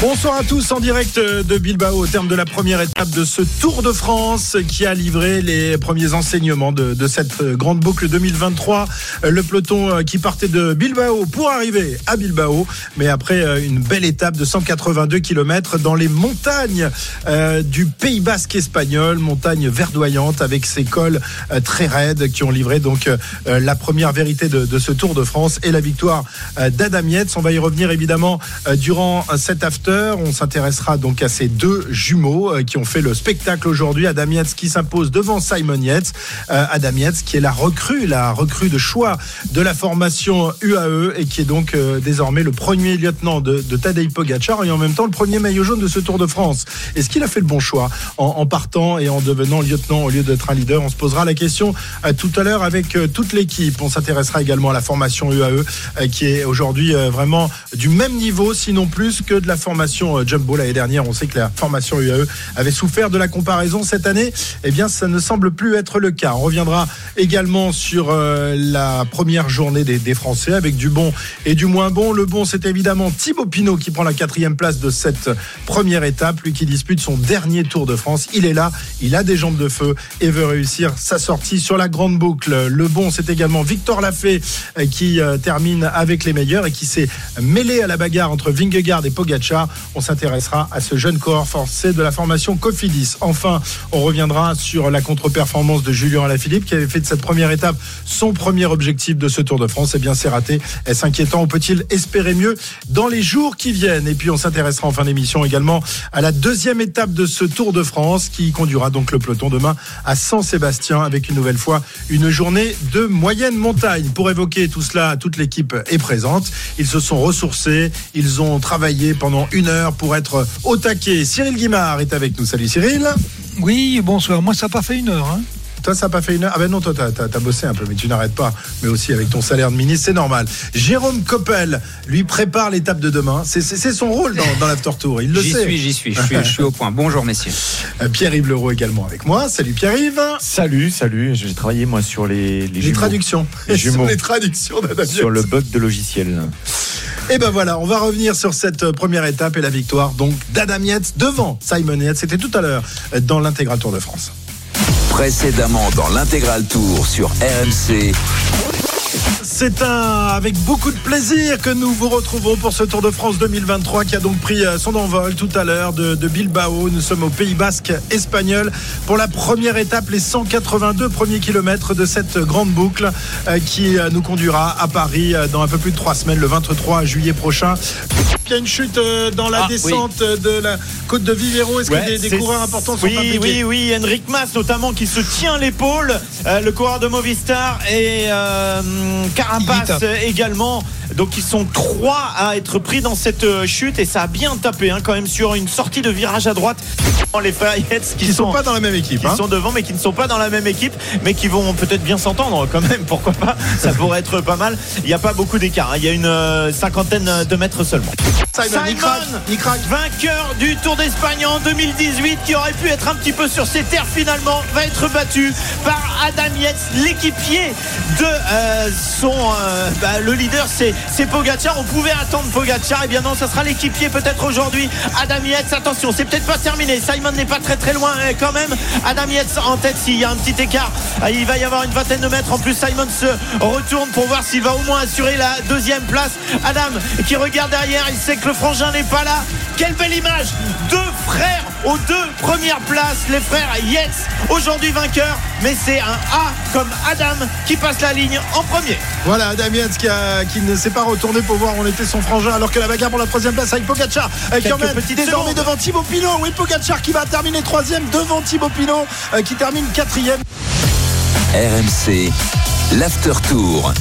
Bonsoir à tous en direct de Bilbao au terme de la première étape de ce Tour de France qui a livré les premiers enseignements de, cette grande boucle 2023. Le peloton qui partait de Bilbao pour arriver à Bilbao, mais après une belle étape de 182 km dans les montagnes euh, du Pays Basque espagnol, montagnes verdoyantes avec ses cols euh, très raides qui ont livré donc euh, la première vérité de, ce Tour de France et la victoire d'Adam. On va y revenir évidemment durant cet after on s'intéressera donc à ces deux jumeaux euh, qui ont fait le spectacle aujourd'hui. Adam Yates qui s'impose devant Simon Yates. Euh, Adam Yates qui est la recrue, la recrue de choix de la formation UAE et qui est donc euh, désormais le premier lieutenant de, de Tadej Pogacar et en même temps le premier maillot jaune de ce Tour de France. Est-ce qu'il a fait le bon choix en, partant et en devenant lieutenant au lieu d'être un leader? On se posera la question tout à l'heure avec toute l'équipe. On s'intéressera également à la formation UAE qui est aujourd'hui vraiment du même niveau, sinon plus que de la formation formation euh, Jumbo l'année dernière. On sait que la formation UAE avait souffert de la comparaison cette année. Eh bien, ça ne semble plus être le cas. On reviendra également sur euh, la première journée des, Français avec du bon et du moins bon. Le bon, c'est évidemment Thibaut Pinot qui prend la quatrième place de cette première étape. Lui qui dispute son dernier Tour de France. Il est là, il a des jambes de feu et veut réussir sa sortie sur la grande boucle. Le bon, c'est également Victor Lafay euh, qui termine avec les meilleurs et qui s'est mêlé à la bagarre entre Vingegaard et Pogacar. On s'intéressera à ce jeune corps forcé de la formation Cofidis. Enfin, on reviendra sur la contre-performance de Julien Alaphilippe qui avait fait de cette première étape son premier objectif de ce Tour de France. Eh bien, c'est raté. Est-ce inquiétant ou peut-il espérer mieux dans les jours qui viennent? Et puis, on s'intéressera en fin d'émission également à la deuxième étape de ce Tour de France qui conduira donc le peloton demain à San-Sébastien avec une nouvelle fois une journée de moyenne montagne. Pour évoquer tout cela, toute l'équipe est présente. Ils se sont ressourcés, ils ont travaillé pendant une une heure pour être au taquet. Cyril Guimard est avec nous. Salut Cyril. Oui, bonsoir. Moi, ça n'a pas fait une heure. Hein. Toi, ça n'a pas fait une heure Ah ben non, toi, t'as as, bossé un peu, mais tu n'arrêtes pas. Mais aussi avec ton salaire de ministre, c'est normal. Jérôme Coppel, lui, prépare l'étape de demain. C'est son rôle dans, dans l'After Tour, il le sait. J'y suis, j'y suis, je suis, au point. Bonjour, messieurs. Euh, Pierre-Yves Leroux également avec moi. Salut Pierre-Yves. Salut, salut. J'ai travaillé, moi, sur les... Les, les traductions. Les jumeaux. les traductions Sur le bug de logiciel. Et ben voilà, on va revenir sur cette euh, première étape et la victoire donc d'Adam Yates devant Simon Yates. C'était tout à l'heure euh, dans l'intégral Tour de France. Précédemment dans l'intégral Tour sur RMC. C'est un avec beaucoup de plaisir que nous vous retrouvons pour ce Tour de France 2023 qui a donc pris euh, son envol tout à l'heure de, Bilbao. Nous sommes au Pays Basque espagnol pour la première étape, les 182 premiers kilomètres de cette grande boucle euh, qui euh, nous conduira à Paris dans un peu plus de trois semaines, le 23 juillet prochain. Il y a une chute dans la ah, descente de la côte de Vivero. Est-ce que des, coureurs importants sont oui, Oui, oui, Henrik Mas notamment qui se tient l'épaule, le coureur de Movistar et Carapace également. Donc ils sont trois à être pris dans cette euh, chute et ça a bien tapé hein, quand même sur une sortie de virage à droite. Les frères qui, sont, pas dans la même équipe, qui hein. sont devant mais qui ne sont pas dans la même équipe, mais qui vont peut-être bien s'entendre quand même. Pourquoi pas Ça pourrait être pas mal. Il n'y a pas beaucoup d'écart. Hein. Il y a une euh, cinquantaine de mètres seulement. Simon, vainqueur du Tour d'Espagne en 2018, qui aurait pu être un petit peu sur ses terres finalement, va être battu par Adam Yates, l'équipier de euh, son. Bah, le leader, c'est c'est Pogacar. On pouvait attendre Pogacar. Et eh bien non, ça sera l'équipier peut-être aujourd'hui. Adam Yates, attention, c'est peut-être pas terminé. Simon n'est pas très très loin eh, quand même. Adam Yates en tête s'il y a un petit écart. Ah, il va y avoir une vingtaine de mètres. En plus, Simon se retourne pour voir s'il va au moins assurer la deuxième place. Adam qui regarde derrière, il sait que le frangin n'est pas là. Quelle belle image Deux frères aux deux premières places, les frères Yates, aujourd'hui vainqueurs, mais c'est un A comme Adam qui passe la ligne en premier. Voilà, Adam Yates qui, qui ne s'est pas retourné pour voir où on était son frangin, alors que la bagarre pour la troisième place avec Pogacar, euh, qui emmène désormais devant Thibaut Pinot. Oui, Pogacar qui va terminer troisième devant Thibaut Pinot, euh, qui termine quatrième. RMC, l'after tour.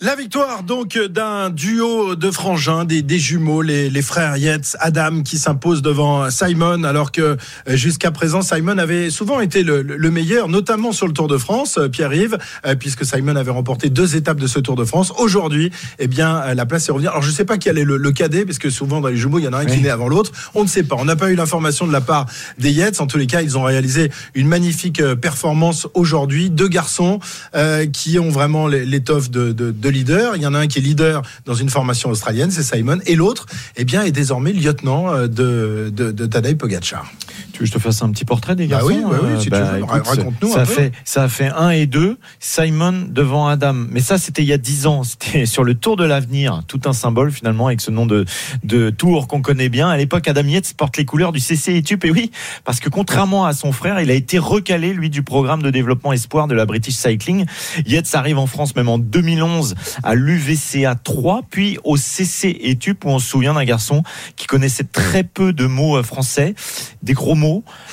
La victoire donc d'un duo de frangins, des, des jumeaux, les, les, frères Yates, Adam qui s'impose devant Simon, alors que euh, jusqu'à présent Simon avait souvent été le, le, meilleur, notamment sur le Tour de France, euh, Pierre-Yves, euh, puisque Simon avait remporté deux étapes de ce Tour de France. Aujourd'hui, eh bien, la place est revenue. Alors je ne sais pas qui allait le, le cadet, parce que souvent dans les jumeaux, il y en a un oui. qui naît avant l'autre. On ne sait pas. On n'a pas eu l'information de la part des Yates. En tous les cas, ils ont réalisé une magnifique performance aujourd'hui. Deux garçons euh, qui ont vraiment l'étoffe de, de, de leader. Il y en a un qui est leader dans une formation australienne, c'est Simon, et l'autre, eh bien, est désormais lieutenant euh, de, de, de Pogacar. Tu veux que je te fasse un petit portrait des garçons bah oui, bah oui, si bah, veux. Raconte-nous ça un peu. Fait, ça a fait 1 et 2, Simon devant Adam. Mais ça, c'était il y a 10 ans. C'était sur le Tour de l'avenir. Tout un symbole, finalement, avec ce nom de, de Tour qu'on connaît bien. À l'époque, Adam Yates porte les couleurs du CC Etup. Et oui, parce que contrairement à son frère, il a été recalé, lui, du programme de développement espoir de la British Cycling. Yates arrive en France même en 2011 à l'UVCA 3, puis au CC Etup, où on se souvient d'un garçon qui connaissait très peu de mots français, des gros mots.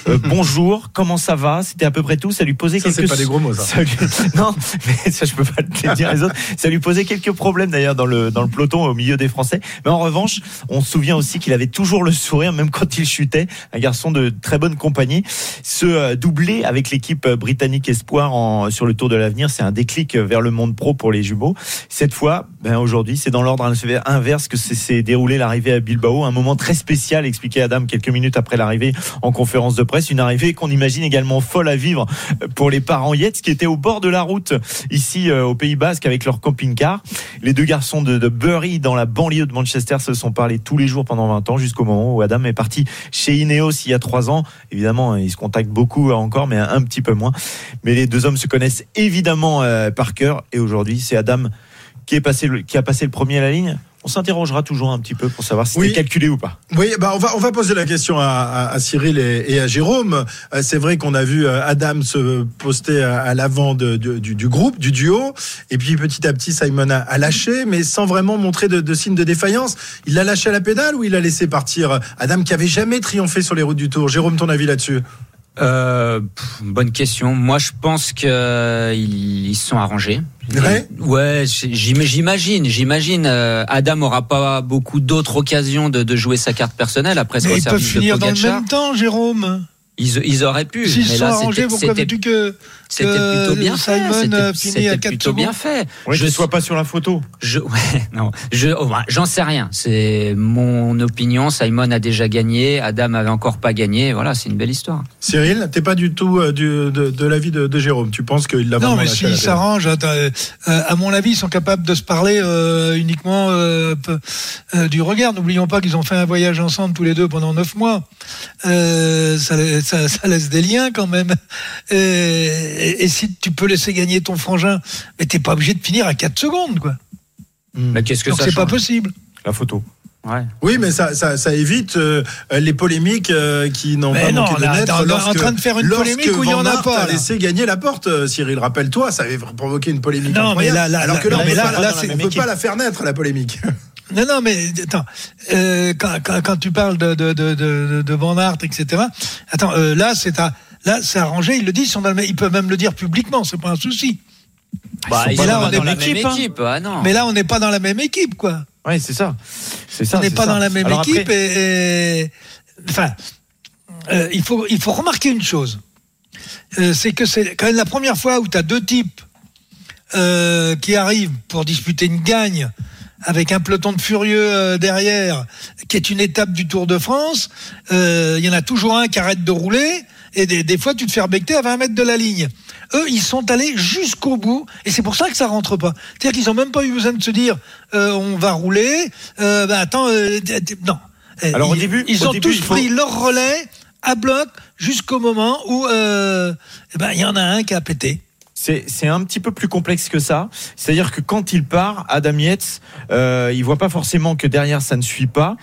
Euh, bonjour, comment ça va? C'était à peu près tout. Ça lui posait ça, quelques. Pas des gros mots, ça. ça lui... Non, mais ça je peux pas te dire les autres. Ça lui posait quelques problèmes d'ailleurs dans le dans le peloton au milieu des Français. Mais en revanche, on se souvient aussi qu'il avait toujours le sourire, même quand il chutait. Un garçon de très bonne compagnie. Ce euh, doublé avec l'équipe britannique Espoir en, sur le Tour de l'avenir, c'est un déclic vers le monde pro pour les jumeaux. Cette fois, ben aujourd'hui, c'est dans l'ordre inverse que s'est déroulé l'arrivée à Bilbao, un moment très spécial, expliquait Adam quelques minutes après l'arrivée en conférence de presse, une arrivée qu'on imagine également folle à vivre pour les parents Yates qui étaient au bord de la route ici au Pays Basque avec leur camping-car. Les deux garçons de, de Bury dans la banlieue de Manchester se sont parlé tous les jours pendant 20 ans jusqu'au moment où Adam est parti chez Ineos il y a trois ans. Évidemment, ils se contactent beaucoup encore, mais un petit peu moins. Mais les deux hommes se connaissent évidemment euh, par cœur et aujourd'hui, c'est Adam qui est passé qui a passé le premier à la ligne. On s'interrogera toujours un petit peu pour savoir si Oui. c'était calculé ou pas. Oui, bah on va on va poser la question à, à, à Cyril et, et, à Jérôme. Euh, C'est vrai qu'on a vu euh, Adam se poster à, à l'avant de, de, du, du, groupe, du duo, et puis petit à petit Simon a, a lâché, mais sans vraiment montrer de, de signes de défaillance. Il l'a lâché à la pédale ou il a laissé partir Adam qui avait jamais triomphé sur les routes du Tour? Jérôme, ton avis là-dessus? Euh, pff, bonne question. Moi, je pense qu'ils euh, ils sont arrangés. Ouais, ouais j'imagine, j'imagine. Euh, Adam aura pas beaucoup d'autres occasions de, de, jouer sa carte personnelle après Mais ils peuvent finir dans le même temps, Jérôme. Ils, ils auraient pu. S'ils sont là, arrangés, pourquoi veux-tu que c'était plutôt bien Simon fait. finit à 4 plutôt secondes. bien fait. Ouais, je ne sois pas sur la photo. Je, ouais, non, je, oh, j'en sais rien. C'est mon opinion. Simon a déjà gagné. Adam avait encore pas gagné. Voilà, c'est une belle histoire. Cyril, t'es pas du tout euh, du, de, de l'avis de, de, Jérôme. Tu penses qu'il l'a Non, mais s'ils s'arrangent, attends, euh, à mon avis, ils sont capables de se parler euh, uniquement euh, euh, du regard. N'oublions pas qu'ils ont fait un voyage ensemble tous les deux pendant neuf mois. Euh, ça, ça, ça laisse des liens quand même. Et, et si tu peux laisser gagner ton frangin, mais t'es pas obligé de finir à 4 secondes, quoi. Mais qu'est-ce que Donc ça c'est pas possible. La photo. Ouais. Oui, mais ça, ça, ça évite euh, les polémiques euh, qui n'ont Mais pas non, manqué de naître. on est en lorsque- train de faire une lorsque polémique où il y Van en a pas, a laissé gagner la porte, euh, Cyril. Rappelle-toi, ça avait provoqué une polémique. Non, mais là- là- alors que là- on c'est- peut pas la faire naître la polémique. Non, non, mais attends, euh, quand, quand, quand tu parles de, de, de, de, Van etc. Attends, euh, là, c'est à, là, c'est arrangé. Ils le disent, ils, peuvent même le dire publiquement, c'est pas un souci. Bah, ils sont là, on est dans la même hein. équipe. Ah non. Mais là, on n'est pas dans la même équipe, quoi. Ouais, c'est ça. C'est ça. on n'est pas ça. dans la même Alors équipe après- et, et- enfin, euh, il faut il faut remarquer une chose, c'est que c'est quand même la première fois où tu as deux types qui arrivent pour disputer une gagne avec un peloton de furieux euh, derrière, qui est une étape du Tour de France. Euh, Il y en a toujours un qui arrête de rouler et des, des fois tu te fais rebecter à 20 mètres de la ligne. Eux, ils sont allés jusqu'au bout et c'est pour ça que ça rentre pas. C'est-à-dire qu'ils ont même pas eu besoin de se dire euh, on va rouler. Euh, bah, attends, euh, non. Alors, au ils, début- ils au ont début, tous faut- pris leur relais à bloc jusqu'au moment où euh, eh ben il y en a un qui a pété. C'est un petit peu plus complexe que ça. C'est-à-dire que quand il part, Adam Yates, euh, il voit pas forcément que derrière ça ne suit pas,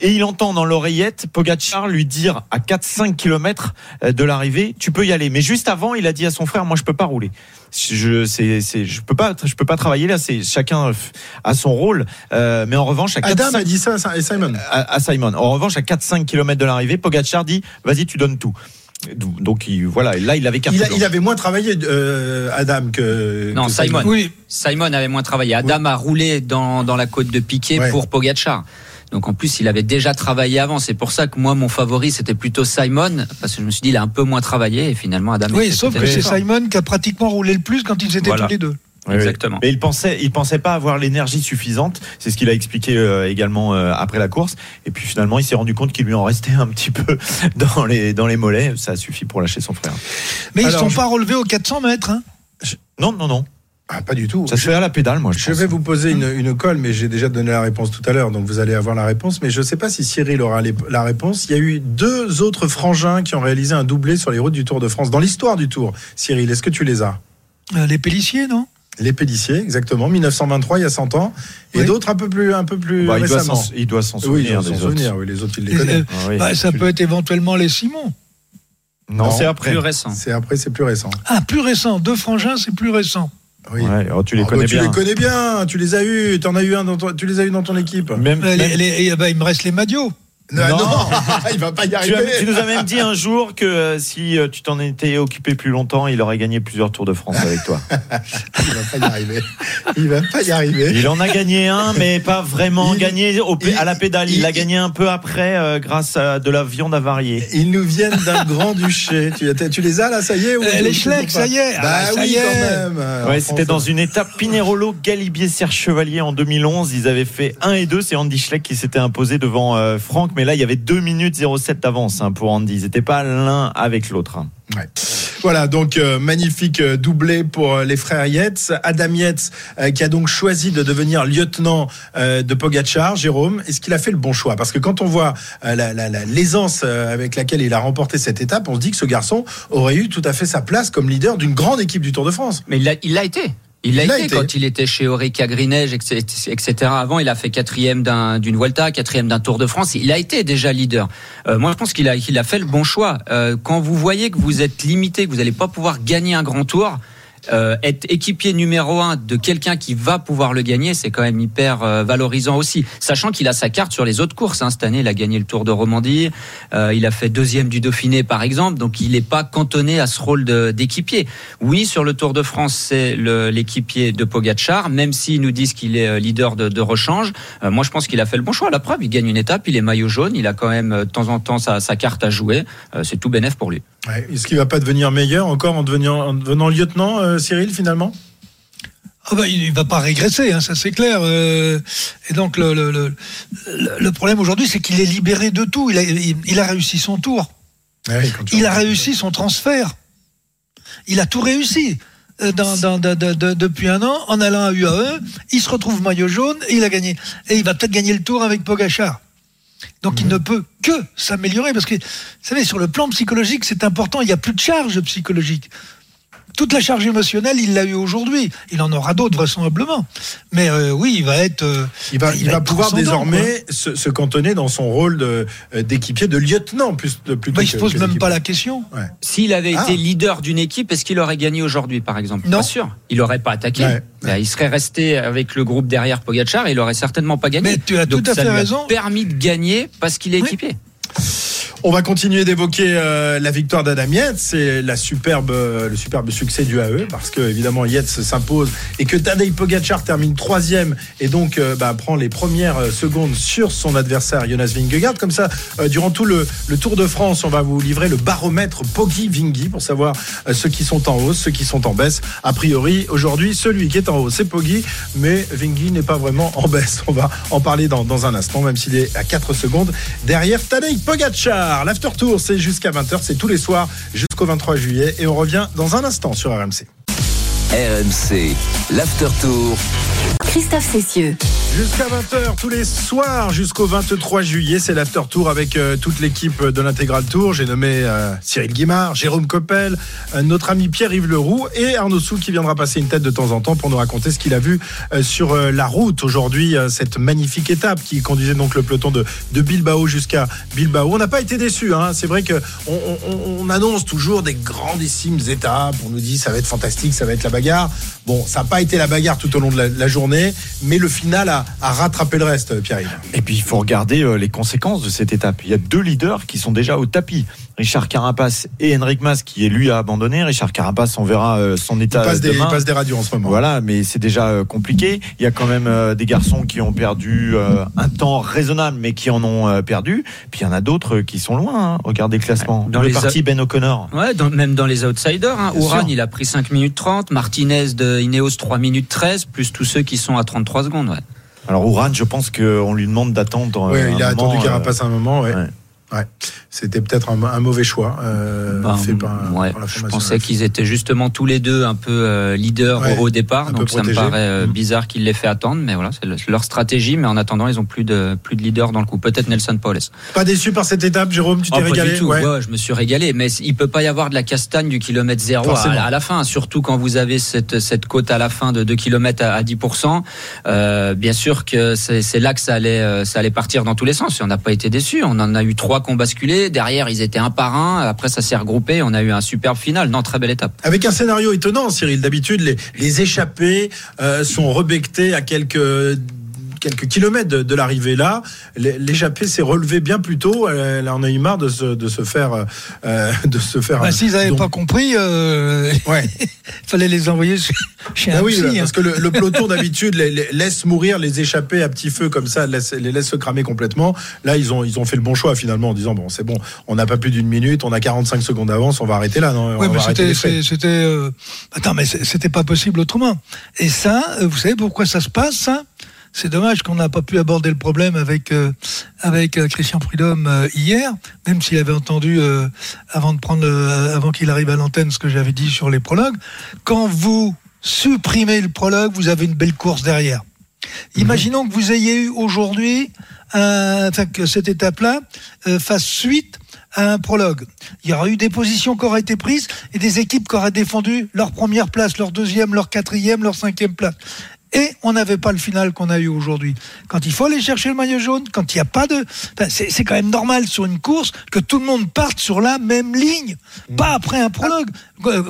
et il entend dans l'oreillette Pogacar lui dire à 4-5 km de l'arrivée, tu peux y aller. Mais juste avant, il a dit à son frère, moi je peux pas rouler. Je c'est je peux pas je peux pas travailler là. C'est chacun a son rôle. Euh, mais en revanche, à 4, Adam a dit ça à Simon. à, à Simon. En revanche, à 4-5 km de l'arrivée, Pogacar dit, vas-y, tu donnes tout. Donc il, voilà, là il avait Il, a- il avait moins travaillé, euh, Adam, que. Non, que Simon. Oui, Simon avait moins travaillé. Adam a roulé dans, dans la côte de Piquet Ouais. pour Pogacar. Donc en plus, il avait déjà travaillé avant. C'est pour ça que moi, mon favori, c'était plutôt Simon, parce que je me suis dit, il a un peu moins travaillé, et finalement, Adam. oui sauf que c'est. Simon qui a pratiquement roulé le plus quand ils étaient Voilà. tous les deux. Oui, oui. Exactement. Mais il pensait, il pensait pas avoir l'énergie suffisante. C'est ce qu'il a expliqué euh, également euh, après la course. Et puis finalement, il s'est rendu compte qu'il lui en restait un petit peu dans les dans les mollets. Ça suffit pour lâcher son frère. Mais ils ne sont je- pas relevés aux 400 mètres. hein? Non, non, non. Ah, pas du tout. Ça se fait à la pédale, moi. Je, Je pense. vais vous poser une, une colle, mais j'ai déjà donné la réponse tout à l'heure, donc vous allez avoir la réponse. Mais je ne sais pas si Cyril aura les- la réponse. Il y a eu deux autres frangins qui ont réalisé un doublé sur les routes du Tour de France dans l'histoire du Tour. Cyril, est-ce que tu les as? Euh, Les Pélissiers, non? Les Pélissiers, exactement, 1923, il y a 100 ans, et Oui. d'autres un peu plus, un peu plus Bah, il, doit récemment. s'en, il doit s'en Oui, souvenir ils des s'en autres. souvenir, oui, les autres, ils les connaissent. euh, Ah oui. bah, Ça peut être éventuellement les Simons. non, non, c'est après. Plus récent. C'est après, c'est plus récent. Ah, plus récent. Deux frangins, c'est plus récent. Oui. Ouais, oh, tu les Ah, bah, connais tu bien. les connais bien, tu les as eus, en as eu un dans ton- tu les as eu dans ton équipe. Même, même- les- les- eh ben, il me reste les Madios. Non, Non. non, il va pas y tu, arriver. as- tu nous as même dit un jour que euh, si euh, tu t'en étais occupé plus longtemps, il aurait gagné plusieurs Tours de France avec toi. Il va pas y arriver. Il va pas y arriver. Il en a gagné un, mais pas vraiment Il- gagné au p- il- à la pédale. Il l'a gagné un peu après euh, grâce à de la viande avariée. Ils nous viennent d'un grand duché. Tu, tu les as là, ça y est ou les Schleck, ça y est. Bah Ah, ça oui, y est. quand même. Ouais, c'était dans une étape Pinerolo Galibier Serge Chevalier en 2011. Ils avaient fait 1 et 2. C'est Andy Schleck qui s'était imposé devant euh, Franck. Mais là, il y avait 2 minutes 07 d'avance hein, pour Andy. Ils n'étaient pas l'un avec l'autre. hein. Ouais. Voilà, donc euh, magnifique euh, doublé pour euh, les frères Yates. Adam Yates euh, qui a donc choisi de devenir lieutenant euh, de Pogachar. Jérôme, est-ce qu'il a fait le bon choix? Parce que quand on voit euh, la- la- la- l'aisance avec laquelle il a remporté cette étape, on se dit que ce garçon aurait eu tout à fait sa place comme leader d'une grande équipe du Tour de France. Mais il l'a été. Il l'a Il été, été. quand il était chez Orica Greenedge, etc. Avant, il a fait quatrième d'un- d'une Vuelta, quatrième d'un Tour de France. Il a été déjà leader. Euh, moi, je pense qu'il a, qu'il a fait le bon choix. Euh, quand vous voyez que vous êtes limité, que vous n'allez pas pouvoir gagner un grand tour, euh, être équipier numéro un de quelqu'un qui va pouvoir le gagner, c'est quand même hyper euh, valorisant aussi. Sachant qu'il a sa carte sur les autres courses. Hein. Cette année, il a gagné le Tour de Romandie, euh, il a fait deuxième du Dauphiné par exemple, donc il n'est pas cantonné à ce rôle d'équipier. Oui, sur le Tour de France, c'est l'équipier de Pogacar, même s'ils nous disent qu'il est leader de, rechange. Moi, je pense qu'il a fait le bon choix. La preuve, il gagne une étape, il est maillot jaune, il a quand même de temps en temps sa, carte à jouer. C'est tout bénef pour lui. Est-ce qu'il va pas devenir meilleur encore en devenant, en devenant lieutenant, Cyril, finalement? Ah bah, il ne va pas régresser, hein, ça c'est clair. Euh, et donc le, le, le, le- le problème aujourd'hui, c'est qu'il est libéré de tout. Il a, il, il a réussi son tour. Ouais, tu Il a réussi son transfert. Il a tout réussi. Euh, Dans, dans- de- de- de- depuis un an, en allant à UAE, il se retrouve maillot jaune et il a gagné. Et il va peut-être gagner le tour avec Pogachar. Donc il ne peut que s'améliorer parce que, vous savez, sur le plan psychologique, c'est important. Il n'y a plus de charge psychologique. Toute la charge émotionnelle, il l'a eu aujourd'hui. Il en aura d'autres vraisemblablement. Mais euh, oui, il va être. euh, Il va, il il va pouvoir désormais se, se cantonner dans son rôle de, euh, d'équipier, de lieutenant, plus, de, plutôt bah, il se pose que même pas la question. S'il avait Ah. été leader d'une équipe, est-ce qu'il aurait gagné aujourd'hui, par exemple? Non. Pas sûr. Il n'aurait pas attaqué. Ouais. Bah, il serait resté avec le groupe derrière Pogacar et il aurait certainement pas gagné. Mais tu as Donc tout à ça fait lui a raison. permis de gagner parce qu'il est Oui. équipé. On va continuer d'évoquer euh, la victoire d'Adam Yates, c'est la superbe, euh, le superbe succès du AE, parce que évidemment Yates s'impose et que Tadej Pogacar termine troisième et donc euh, bah, prend les premières euh, secondes sur son adversaire Jonas Vingegaard. Comme ça, euh, durant tout le, le Tour de France, on va vous livrer le baromètre Poggi Vingi pour savoir ceux qui sont en hausse, ceux qui sont en baisse. A priori, aujourd'hui, celui qui est en hausse, c'est Poggi, mais Vingi n'est pas vraiment en baisse. On va en parler dans, dans un instant, même s'il est à 4 secondes derrière Tadej Pogacar. L'after tour, c'est jusqu'à 20h, c'est tous les soirs jusqu'au 23 juillet et on revient dans un instant sur RMC. RMC, l'after tour. Christophe Cessieux. Jusqu'à 20h tous les soirs jusqu'au 23 juillet, c'est l'after tour avec euh, toute l'équipe de l'intégral tour. J'ai nommé euh, Cyril Guimard, Jérôme Coppel, euh, notre ami Pierre-Yves Leroux et Arnaud Soul qui viendra passer une tête de temps en temps pour nous raconter ce qu'il a vu sur la route aujourd'hui, cette magnifique étape qui conduisait donc le peloton de, Bilbao jusqu'à Bilbao. On n'a pas été déçus, hein. c'est vrai que on, on- on annonce toujours des grandissimes étapes, on nous dit ça va être fantastique, ça va être la bagarre. Bon, ça n'a pas été la bagarre tout au long de la, la journée, mais le final a, à rattraper le reste, Pierre-Yves. Et puis il faut regarder euh, les conséquences de cette étape. Il y a deux leaders qui sont déjà au tapis. Richard Carapace et Henrik Mas qui est lui a abandonné. Richard Carapace, on verra euh, son Il état passe, des, il demain. passe des radios en ce moment. Voilà, mais c'est déjà euh, compliqué. Il y a quand même euh, des garçons qui ont perdu euh, un temps raisonnable, mais qui en ont euh, perdu. Puis il y en a d'autres euh, qui sont loin. hein. Regardez le classement. Dans le les parti Ben O'Connor. Ouais, dans- même dans les outsiders. Hein. Ouran, il a pris 5 minutes 30. Martinez de Ineos 3 minutes 13, plus tous ceux qui sont à 33 secondes. Ouais. Alors Ouran, je pense qu'on lui demande d'attendre. Oui, euh, il a moment, attendu euh, Carapace un moment. Ouais. ouais. Ouais. C'était peut-être un, un mauvais choix euh, Ben, fait par, ouais, par la je pensais qu'ils étaient justement tous les deux un peu euh, leaders Ouais, au, départ, donc ça me paraît euh, Mm. bizarre qu'ils l'aient fait attendre, mais voilà, c'est le- leur stratégie. Mais en attendant, ils ont plus de plus de leaders dans le coup. Peut-être Nelson Paulès. Pas déçu par cette étape, Jérôme, tu t'es Oh, pas régalé du tout. Ouais. Je me suis régalé, mais il peut pas y avoir de la castagne du kilomètre zéro à, la fin, surtout quand vous avez cette cette côte à la fin de 2 km à, à 10%. Euh, bien sûr que c'est là que ça allait euh, ça allait partir dans tous les sens. Et on n'a pas été déçus. On en a eu trois qui ont basculé. Derrière, ils étaient un par un. Après, ça s'est regroupé. On a eu un superbe final. Non, très belle étape. Avec un scénario étonnant, Cyril. D'habitude, les, les échappés euh, sont rebectés à quelques quelques kilomètres de, de l'arrivée là. L'échappée s'est relevée bien plus tôt. Elle en a eu marre de se, de se faire euh, de se faire. Bah, S'ils n'avaient donc- pas compris, euh, Ouais. il fallait les envoyer chez, chez Ah un oui, psy, hein. parce que le, le peloton d'habitude laisse mourir les échappés à petit feu comme ça, laisse, les laisse se cramer complètement. Là, ils ont ils ont fait le bon choix finalement en disant bon c'est bon, on n'a pas plus d'une minute, on a 45 secondes d'avance, on va arrêter là. Non, Oui, mais c'était, euh, attends, mais c'était pas possible autrement. Et ça, euh, vous savez pourquoi ça se passe, ça? C'est dommage qu'on n'a pas pu aborder le problème avec euh, avec euh, Christian Prudhomme euh, hier, même s'il avait entendu euh, avant de prendre, le- avant qu'il arrive à l'antenne, ce que j'avais dit sur les prologues. Quand vous supprimez le prologue, vous avez une belle course derrière. Imaginons que vous ayez eu aujourd'hui, enfin que cette étape-là fasse suite à un prologue. Il y aura eu des positions qui auraient été prises et des équipes qui auraient défendu leur première place, leur deuxième, leur quatrième, leur cinquième place. Et on n'avait pas le final qu'on a eu aujourd'hui. Quand il faut aller chercher le maillot jaune, quand il n'y a pas de... c'est quand même normal sur une course que tout le monde parte sur la même ligne. Pas après un prologue.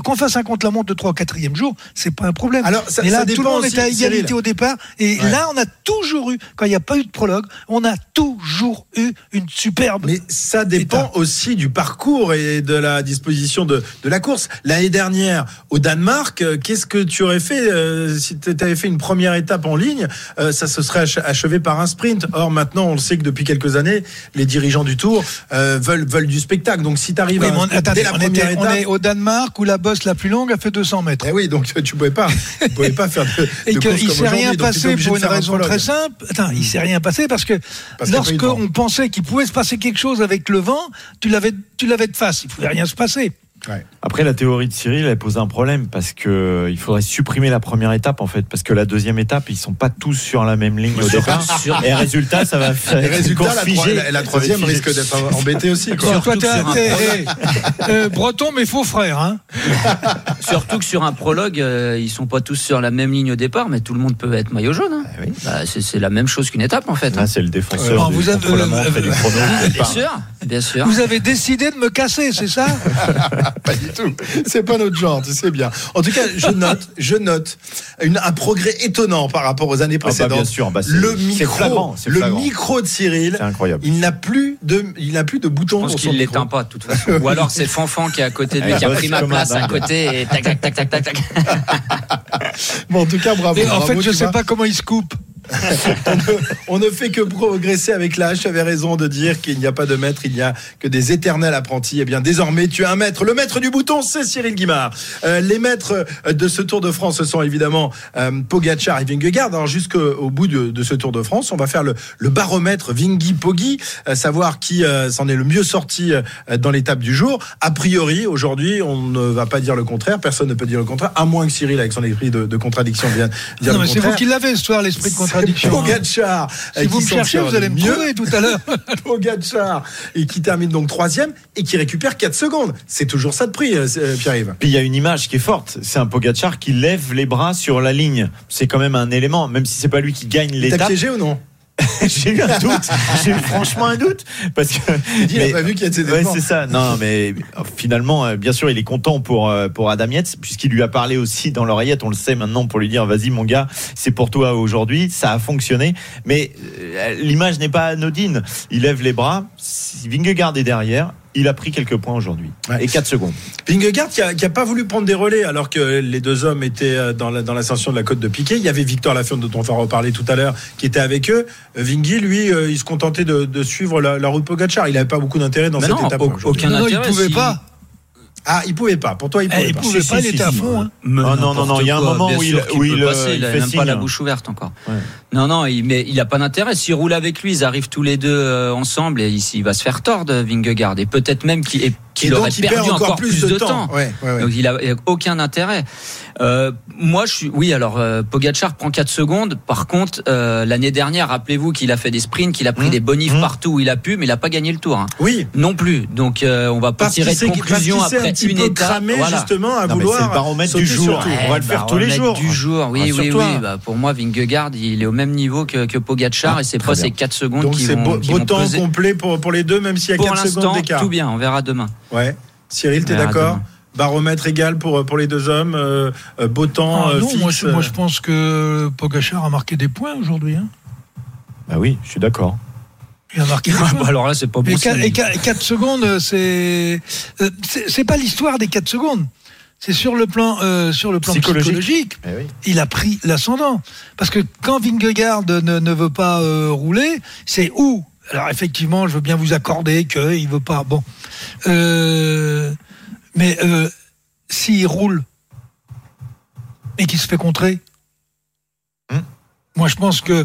Qu'on fasse un contre-la-montre de 3 4 e jour, c'est pas un problème. Alors, ça- Mais là, ça tout le monde aussi, était à égalité au départ. Et Ouais. là, on a toujours eu, quand il n'y a pas eu de prologue, on a toujours eu une superbe. Mais ça dépend aussi du parcours et de la disposition de, de la course. L'année dernière, au Danemark, euh, qu'est-ce que tu aurais fait euh, si tu avais fait une première étape en ligne euh, Ça se serait ach- achevé par un sprint. Or, maintenant, on le sait que depuis quelques années, les dirigeants du Tour euh, veulent, veulent du spectacle. Donc, si tu arrives Oui, à on, attendez, dès la on, première était- on étape. est au Danemark où la bosse la plus longue a fait 200 mètres. Eh oui, donc tu pouvais pas, tu pouvais pas faire de, Et qu'il ne s'est rien passé pour une un raison très simple. Attends, il s'est rien passé parce que lorsqu'on pensait qu'il pouvait se passer quelque chose avec le vent, tu l'avais, de face. Il pouvait rien se passer. Ouais. Après, la théorie de Cyril, elle pose un problème parce que euh, il faudrait supprimer la première étape en fait, parce que la deuxième étape, ils sont pas tous sur la même ligne au départ. Et résultat, ça va faire résultats, course la, figée. troisième risque d'être embêtée aussi. Quoi. Surtout un euh, breton, mais faux frère. Hein. Surtout que sur un prologue, euh, ils sont pas tous sur la même ligne au départ, mais tout le monde peut être maillot jaune. hein. oui. Bah, c'est la même chose qu'une étape en fait. hein. Là, c'est le défenseur Alors, du vous avez- contre-la-montre et du chrono. Bien sûr, bien sûr. Vous avez décidé de me casser, c'est ça? Pas du tout. C'est pas notre genre, tu sais bien. En tout cas, je note, je note une- un progrès étonnant par rapport aux années Ah bah, précédentes. bien sûr, bah, le c'est micro, flagrant, c'est le flagrant. micro de Cyril, C'est incroyable. il n'a plus de, il n'a plus de Je bouton pense pour son qu'il l'éteint pas de toute façon. Ou alors c'est Fanfan qui est à côté de lui, Ouais, qui a pris ma place à côté et tac tac tac tac tac tac. Bon, en tout cas, bravo. Et En bravo, fait, je sais pas comment il se coupe. On, ne, on ne fait que progresser avec l'âge. Tu avais raison de dire qu'il n'y a pas de maître, il n'y a que des éternels apprentis. Et bien, désormais, tu as un maître. Le maître du bouton, c'est Cyril Guimard. Euh, les maîtres de ce Tour de France, ce sont évidemment euh, Pogacar et Vingegaard. Alors, jusqu'au bout de, de ce Tour de France, on va faire le, le baromètre Vingy-Poggi, euh, savoir qui euh, s'en est le mieux sorti dans l'étape du jour. A priori, aujourd'hui, on ne va pas dire le contraire. Personne ne peut dire le contraire, à moins que Cyril, avec son esprit de, de contradiction, vienne dire Non, le mais c'est vous qui l'avez, ce soir, l'esprit de C'est contradiction. Pogacar. euh, Si vous qui me cherchez, vous allez me mieux. trouver tout à l'heure. Pogacar et qui termine donc troisième et qui récupère 4 secondes. C'est toujours ça de prix, euh, euh, Pierre-Yves. Puis il y a une image qui est forte. C'est un Pogacar qui lève les bras sur la ligne. C'est quand même un élément, même si c'est pas lui qui gagne l'étape. piégé ou non? j'ai eu un doute. J'ai eu franchement un doute parce que Il n'a pas vu qu'il y a de ses Ouais, c'est ça. Non, mais finalement, euh, bien sûr, il est content pour euh, pour Adam Yates puisqu'il lui a parlé aussi dans l'oreillette. On le sait maintenant pour lui dire, vas-y mon gars, c'est pour toi aujourd'hui. Ça a fonctionné, mais euh, l'image n'est pas anodine. Il lève les bras. Vingegaard est derrière. Il a pris quelques points aujourd'hui Ouais. et 4 secondes. Vingegaard qui a, qui a pas voulu prendre des relais alors que les deux hommes étaient euh, dans la- dans l'ascension de la côte de Piquet. Il y avait Victor Lafont dont on va reparler tout à l'heure qui était avec eux. Euh, Vingy, lui, euh, il se contentait de, de suivre la, la route Pogacar. Il n'avait pas beaucoup d'intérêt dans cette non, étape. aucun Non, non, il intérêt, pouvait si- pas. Ah, il pouvait pas. Pour toi, il Eh, pouvait il pas. pouvait Si, pas, si, il était si, à si. fond. hein. Ah, non, non, non, il y a un moment où il- où peut il, euh, passer, il a fait même pas la signe. bouche ouverte encore. Ouais. Non, non, il, mais il a pas d'intérêt. S'il roule avec lui, ils arrivent tous les deux euh, ensemble et ici, il va se faire tordre, Vingegaard. Et peut-être même qu'il et qu'il Et donc, aurait il perdu perd encore, plus de, temps. Ouais, ouais, ouais. Donc il il a aucun intérêt. Euh, moi, je suis. Oui, alors euh, Pogacar prend 4 secondes. Par contre, euh, l'année dernière, rappelez-vous qu'il a fait des sprints, qu'il a pris Mmh. des bonifs Mmh. partout où il a pu, mais il a pas gagné le tour. hein. Oui. Non plus. Donc euh, on va pas Parce tirer de parce conclusion après un petit une peu étape. cramé Voilà. justement à Non, vouloir c'est le baromètre du jour. tout. On va le faire tous les baromètre jours. Du jour, oui, oui, oui. Bah, pour moi, Vingegaard, il est au même niveau que, que Pogacar Ah, et c'est pas bien. ces 4 secondes Donc qui c'est vont, beau, qui beau temps complet pour, pour les deux, même s'il y a Pour 4 secondes d'écart. tout bien. On verra demain. Ouais. Cyril, t'es d'accord demain. Baromètre égal pour, pour les deux hommes, euh, euh, beau temps, Ah, euh, non, fixe. moi, je, moi, je pense que Pogachar a marqué des points aujourd'hui. hein. Bah oui, je suis d'accord. Il a marqué des Ah, points. bah, alors là, c'est pas bon. Et signe. 4, secondes, c'est euh, c'est pas l'histoire des 4 secondes. C'est sur le plan euh, sur le plan Psychologique. psychologique, Eh oui. il a pris l'ascendant. Parce que quand Vingegaard ne, ne veut pas euh, rouler, c'est où? Alors effectivement, je veux bien vous accorder qu'il veut pas. Bon, Euh, mais euh, s'il roule et qu'il se fait contrer, Hmm? moi je pense que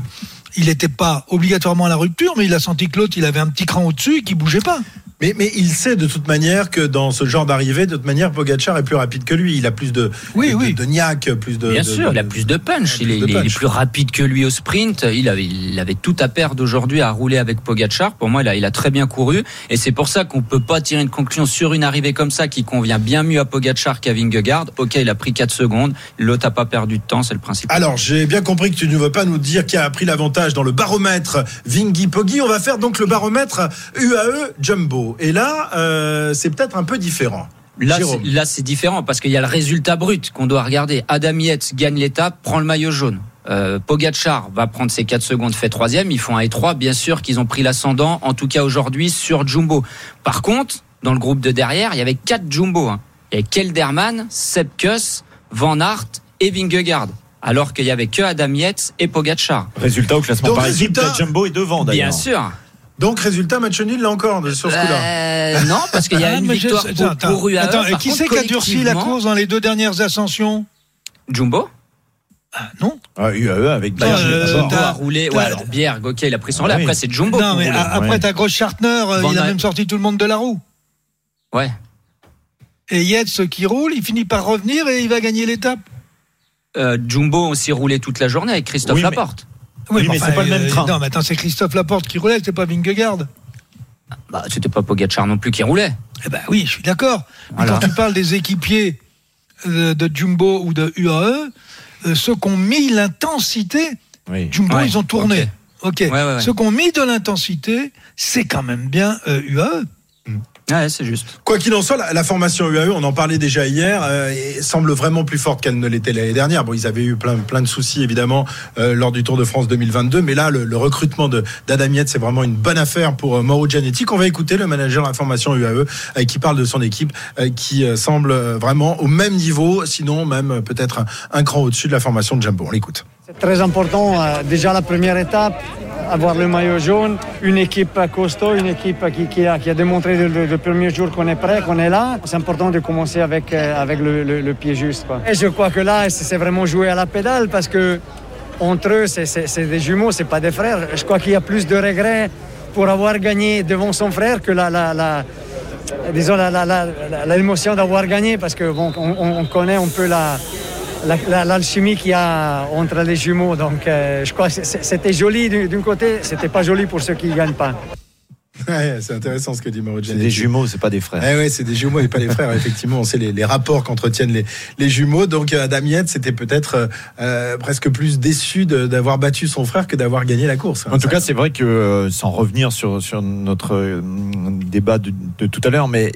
il n'était pas obligatoirement à la rupture, mais il a senti que l'autre il avait un petit cran au-dessus et qu'il bougeait pas. Mais, mais il sait de toute manière que dans ce genre d'arrivée, de toute manière, Pogacar est plus rapide que lui. Il a plus de, Oui, de, oui. de niaque, plus de. Bien de- sûr, il a plus de punch. Il est, il plus rapide que lui au sprint. Il avait, il avait tout à perdre aujourd'hui à rouler avec Pogachar. Pour moi, il a, il a très bien couru. Et c'est pour ça qu'on peut pas tirer une conclusion sur une arrivée comme ça qui convient bien mieux à Pogachar qu'à Vingegaard. Ok, il a pris 4 secondes. L'autre a pas perdu de temps, c'est le principe. Alors, j'ai bien compris que tu ne veux pas nous dire qui a pris l'avantage dans le baromètre Vingy Poggi. On va faire donc le baromètre UAE Jumbo. Et là, euh, c'est peut-être un peu différent. Là, là, c'est différent parce qu'il y a le résultat brut qu'on doit regarder. Adam Yates gagne l'étape, prend le maillot jaune. Euh, Pogacar va prendre ses 4 secondes, fait troisième. Ils font un et 3. Bien sûr qu'ils ont pris l'ascendant, en tout cas aujourd'hui, sur Jumbo. Par contre, dans le groupe de derrière, il y avait quatre Jumbo. Hein. Il y avait Kelderman, Sepkus, Van Aert et Vingegaard. Alors qu'il y avait que Adam Yates et Pogacar. Résultat au classement Donc, par résultat- Jumbo est devant d'ailleurs. Bien sûr. Donc, résultat, match nul là encore de- sur ce coup-là. Euh, non, parce qu'il y a Ah, une je- victoire attends, pour, attends, pour UAE. attends, et Par qui c'est qui a durci la course dans les deux dernières ascensions Jumbo Ah, Non. Ah, UAE avec Bah, Bierge, euh, roulé. Ouais, alors Bierg, ok, il a pris son Ah oui. Après, c'est Jumbo. non, mais après, ouais. ta grosse Chartner, euh, il a même sorti tout le monde de la roue. Ouais. Et Yates qui roule, il finit par revenir et il va gagner l'étape. Euh, Jumbo aussi roulé toute la journée avec Christophe Oui, mais- Laporte. Oui, mais c'est pas le même train. Non, mais attends, c'est Christophe Laporte qui roulait, c'était pas Vingegaard. Bah, c'était pas Pogacar non plus qui roulait. Eh ben oui, je suis d'accord. Mais quand tu parles des équipiers euh, de Jumbo ou de UAE, euh, ceux qui ont mis l'intensité, Oui. Jumbo, Ouais, ils ont tourné. Ok. Ouais, ouais, ouais. Ceux qui ont mis de l'intensité, c'est quand même bien euh, UAE. Ouais, c'est juste. Quoi qu'il en soit, la, la formation UAE, on en parlait déjà hier, euh, et semble vraiment plus forte qu'elle ne l'était l'année dernière. Bon, ils avaient eu plein, plein de soucis évidemment euh, lors du Tour de France 2022, mais là, le, le recrutement d'Adam Yates, c'est vraiment une bonne affaire pour euh, Mauro Gianetti. qu'on va écouter le manager de la formation UAE euh, qui parle de son équipe, euh, qui euh, semble vraiment au même niveau, sinon même euh, peut-être un, un cran au-dessus de la formation de Jumbo. On l'écoute. C'est très important, euh, déjà la première étape, avoir le maillot jaune, une équipe costaud, une équipe qui, a, qui a démontré le, le- premier jour qu'on est prêt, qu'on est là. C'est important de commencer avec, euh, avec le, le- pied juste. Et je crois que là, c'est vraiment jouer à la pédale parce que entre eux, c'est- des jumeaux, c'est pas des frères. Je crois qu'il y a plus de regrets pour avoir gagné devant son frère que la, la, la- disons l'émotion d'avoir gagné parce que bon, on, on- on connaît un peu la- l'alchimie qu'il y a entre les jumeaux. Donc, euh, je crois que c'était joli d'un côté, c'était pas joli pour ceux qui ne gagnent pas. Ouais, c'est intéressant ce que dit Mauro C'est des jumeaux, c'est pas des frères. Eh ouais, c'est des jumeaux et pas les frères. Effectivement, on sait les, les rapports qu'entretiennent les, les jumeaux. Donc, euh, Adam Yates c'était peut-être euh, presque plus déçu d'avoir battu son frère que d'avoir gagné la course. En tout cas, c'est vrai que, sans revenir sur, sur notre débat de, de tout à l'heure, mais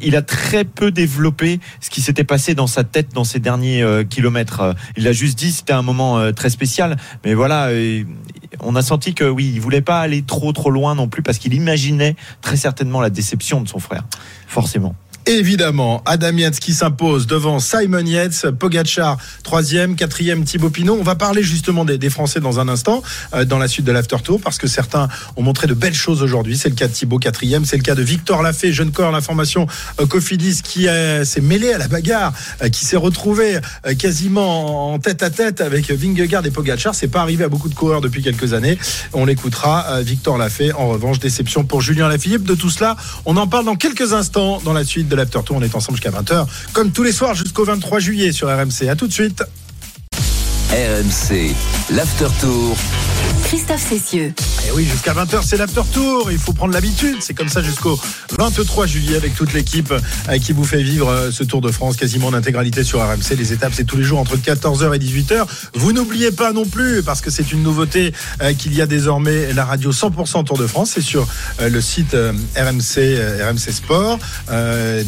il, a très peu développé ce qui s'était passé dans sa tête dans ces derniers euh, kilomètres. Il a juste dit c'était un moment euh, très spécial, mais voilà, euh, on a senti que oui, il voulait pas aller trop trop loin non plus parce qu'il imaginait très certainement la déception de son frère, forcément. Évidemment, Adam Yates qui s'impose devant Simon Yates, Pogachar troisième, quatrième Thibaut Pinot. On va parler justement des, Français dans un instant, euh, dans la suite de l'after tour, parce que certains ont montré de belles choses aujourd'hui. C'est le cas de Thibaut quatrième, c'est le cas de Victor Lafay, jeune corps, l'information euh, Cofidis qui euh, s'est mêlé à la bagarre, euh, qui s'est retrouvé quasiment en tête à tête avec Vingegaard et Pogachar. C'est pas arrivé à beaucoup de coureurs depuis quelques années. On l'écoutera. Victor Lafay, en revanche, déception pour Julien Lafilippe. De tout cela, on en parle dans quelques instants dans la suite de l'After Tour. On est ensemble jusqu'à 20h, comme tous les soirs jusqu'au 23 juillet sur RMC. À tout de suite. RMC, l'After Tour. Christophe Cessieux. Et oui, jusqu'à 20h, c'est l'After Tour. Il faut prendre l'habitude. C'est comme ça jusqu'au 23 juillet avec toute l'équipe euh, qui vous fait vivre euh, ce Tour de France quasiment en intégralité sur RMC. Les étapes, c'est tous les jours entre 14h et 18h. Vous n'oubliez pas non plus, parce que c'est une nouveauté, euh, qu'il y a désormais la radio 100% Tour de France. C'est sur le site RMC, RMC Sport.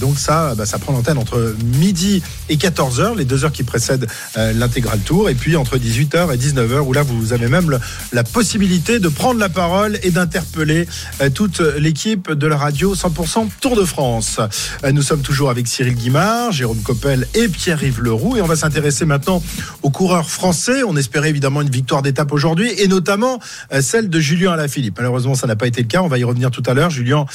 Donc ça, bah, ça prend l'antenne entre midi et 14h, les deux heures qui précèdent l'intégral Tour. Et puis entre 18h et 19h, où là, vous avez même la possibilité de prendre la parole et d'interpeller euh, toute l'équipe de la radio 100% Tour de France. Euh, Nous sommes toujours avec Cyril Guimard, Jérôme Coppel et Pierre-Yves Leroux et on va s'intéresser maintenant aux coureurs français. On espérait évidemment une victoire d'étape aujourd'hui et notamment euh, celle de Julien Alaphilippe. Malheureusement, ça n'a pas été le cas. On va y revenir tout à l'heure. Julien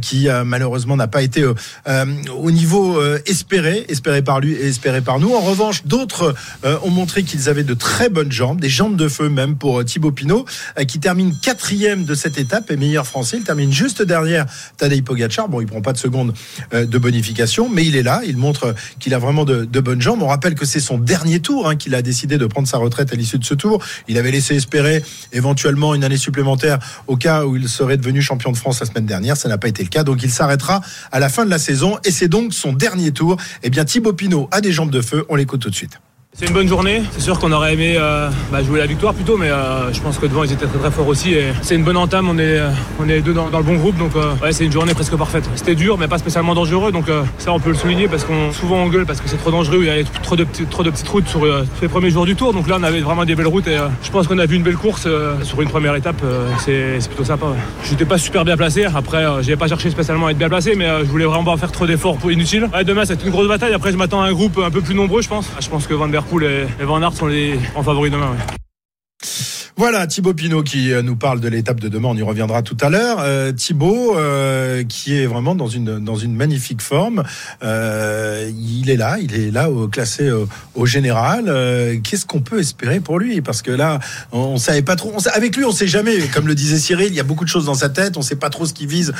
qui malheureusement n'a pas été au niveau espéré, espéré par lui et espéré par nous. En revanche, d'autres ont montré qu'ils avaient de très bonnes jambes, des jambes de feu même pour Thibaut Pinot, qui termine quatrième de cette étape et meilleur français. Il termine juste derrière Tadej Pogacar. Bon, il prend pas de seconde euh, de bonification, mais il est là. Il montre qu'il a vraiment de, de bonnes jambes. On rappelle que c'est son dernier tour, hein, qu'il a décidé de prendre sa retraite à l'issue de ce tour. Il avait laissé espérer éventuellement une année supplémentaire au cas où il serait devenu champion de France la semaine dernière. Ça n'a pas été le cas, donc il s'arrêtera à la fin de la saison et c'est donc son dernier tour. Eh bien, Thibaut Pinot a des jambes de feu. On l'écoute tout de suite. C'est une bonne journée. C'est sûr qu'on aurait aimé euh, bah, jouer la victoire plutôt, mais euh, je pense que devant ils étaient très très forts aussi. Et c'est une bonne entame. On est, euh, on est deux dans, dans le bon groupe, donc euh, ouais, c'est une journée presque parfaite. C'était dur, mais pas spécialement dangereux. Donc euh, ça, on peut le souligner parce qu'on souvent on gueule parce que c'est trop dangereux. Il y avait trop de, trop de petites routes sur, euh, sur les premiers jours du tour. Donc là, on avait vraiment des belles routes et je pense qu'on a vu une belle course sur une première étape. c'est plutôt sympa. ouais. Je n'étais pas super bien placé. Après, j'ai pas cherché spécialement à être bien placé, mais je voulais vraiment pas faire trop d'efforts inutiles. Ouais, demain, c'est une grosse bataille. Après, je m'attends à un groupe un peu plus nombreux, je pense. Je pense que Van Der Poel et, Van Aert sont les en favoris demain. ouais. Voilà Thibaut Pinot qui euh, nous parle de l'étape de demain. On y reviendra tout à l'heure. Euh, Thibaut euh, qui est vraiment dans une dans une magnifique forme. Euh, il est là, il est là au classé au, au général. Euh, Qu'est-ce qu'on peut espérer pour lui? Parce que là, on, on savait pas trop. on avec lui, on sait jamais. Comme le disait Cyril, il y a beaucoup de choses dans sa tête. On sait pas trop ce qu'il vise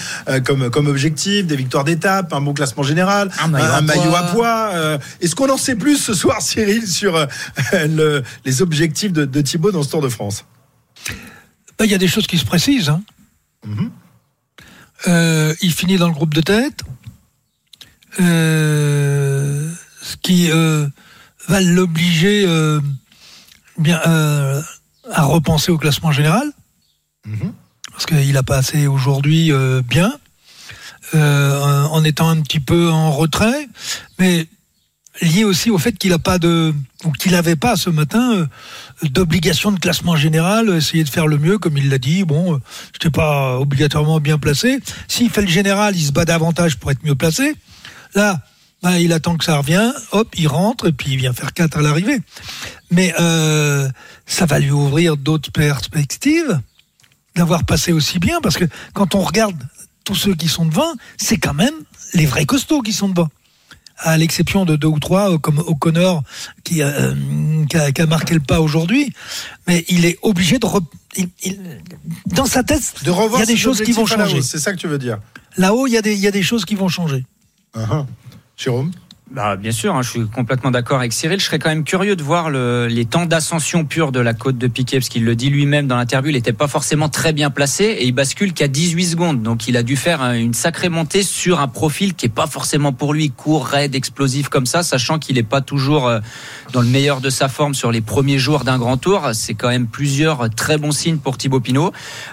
comme comme objectif. Des victoires d'étape, un bon classement général, Un maillot à maillot poids. à poids. Est-ce qu'on en sait plus ce soir, Cyril, sur le- les objectifs de, de Thibaut dans ce Tour de France? Ben, Il y a des choses qui se précisent. hein. Mhm. Euh, il finit dans le groupe de tête. Euh, ce qui euh, va l'obliger bien à repenser au classement général. Mhm. Parce qu'il n'a pas assez aujourd'hui bien. En étant un petit peu en retrait. Mais lié aussi au fait qu'il pas de ou qu'il n'avait pas ce matin euh, d'obligation de classement général, essayer de faire le mieux comme il l'a dit. Bon, euh, je n'étais pas obligatoirement bien placé. S'il fait le général, il se bat davantage pour être mieux placé. Là, ben, il attend que ça revienne, hop, il rentre et puis il vient faire 4 à l'arrivée. Mais euh, ça va lui ouvrir d'autres perspectives d'avoir passé aussi bien parce que quand on regarde tous ceux qui sont devant, c'est quand même les vrais costauds qui sont devant à l'exception de deux ou trois, euh, comme O'Connor, qui, euh, qui, a, qui a marqué le pas aujourd'hui, mais il est obligé de... re- il- il- dans sa tête, De il y a des ses choses qui vont changer. C'est ça que tu veux dire? Là-haut, il y, a des- il y a des choses qui vont changer. Uh-huh. Jérôme? Bah, bien sûr, hein, je suis complètement d'accord avec Cyril. Je serais quand même curieux de voir le, les temps d'ascension pure de la côte de Piquet, parce qu'il le dit lui-même dans l'interview, il n'était pas forcément très bien placé et il bascule qu'à 18 secondes. Donc il a dû faire une sacrée montée sur un profil qui est pas forcément pour lui court, raide, explosif comme ça, sachant qu'il n'est pas toujours euh, dans le meilleur de sa forme sur les premiers jours d'un grand tour. C'est quand même plusieurs très bons signes pour Thibaut Pinot.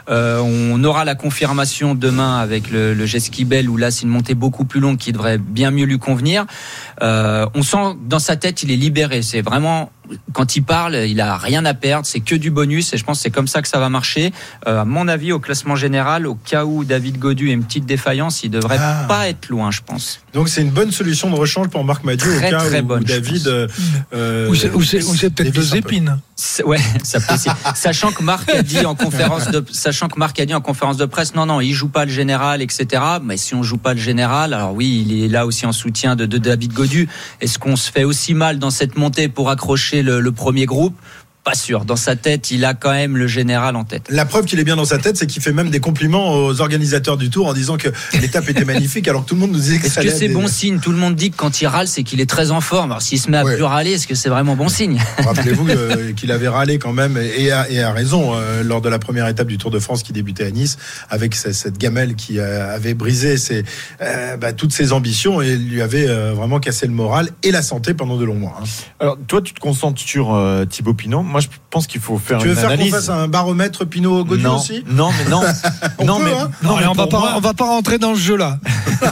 Euh, on aura la confirmation demain avec le, le Bell où là c'est une montée beaucoup plus longue qui devrait bien mieux lui convenir. Euh, on sent dans sa tête, il est libéré. C'est vraiment quand il parle, il a rien à perdre, c'est que du bonus et je pense que c'est comme ça que ça va marcher. Euh, à mon avis, au classement général, au cas où David Godu ait une petite défaillance, il devrait Ah. pas être loin, je pense. Donc c'est une bonne solution de rechange pour Marc Madiot au Très, cas très où bonne, David. euh, euh, Ou c'est- peut-être deux peu. épines. Ouais, ça peut aussi. Sachant que Marc a dit en conférence de, sachant que Marc a dit en conférence de presse, non, non, il joue pas le général, etc. Mais si on joue pas le général, alors oui, il est là aussi en soutien de, de David Godu. Est-ce qu'on se fait aussi mal dans cette montée pour accrocher le, premier groupe Pas sûr. Dans sa tête, il a quand même le général en tête. La preuve qu'il est bien dans sa tête, c'est qu'il fait même des compliments aux organisateurs du tour en disant que l'étape était magnifique, alors que tout le monde nous disait que Est-ce que c'est bon signe? Tout le monde dit que quand il râle, c'est qu'il est très en forme. Alors s'il se met à Ouais. plus râler, est-ce que c'est vraiment bon signe? Rappelez-vous euh, qu'il avait râlé quand même et a, et a raison euh, lors de la première étape du Tour de France qui débutait à Nice avec ce- cette gamelle qui euh, avait brisé ses, euh, bah, toutes ses ambitions et lui avait vraiment cassé le moral et la santé pendant de longs mois. hein. Alors, toi, tu te concentres sur euh, Thibaut Pinot. Moi, je pense qu'il faut faire Tu veux une faire qu'on analyse. fasse un baromètre Pinot Gaudu non, aussi non, mais non. On non, peut, mais, hein Non, mais on va pas, moi- on va pas rentrer dans ce jeu-là.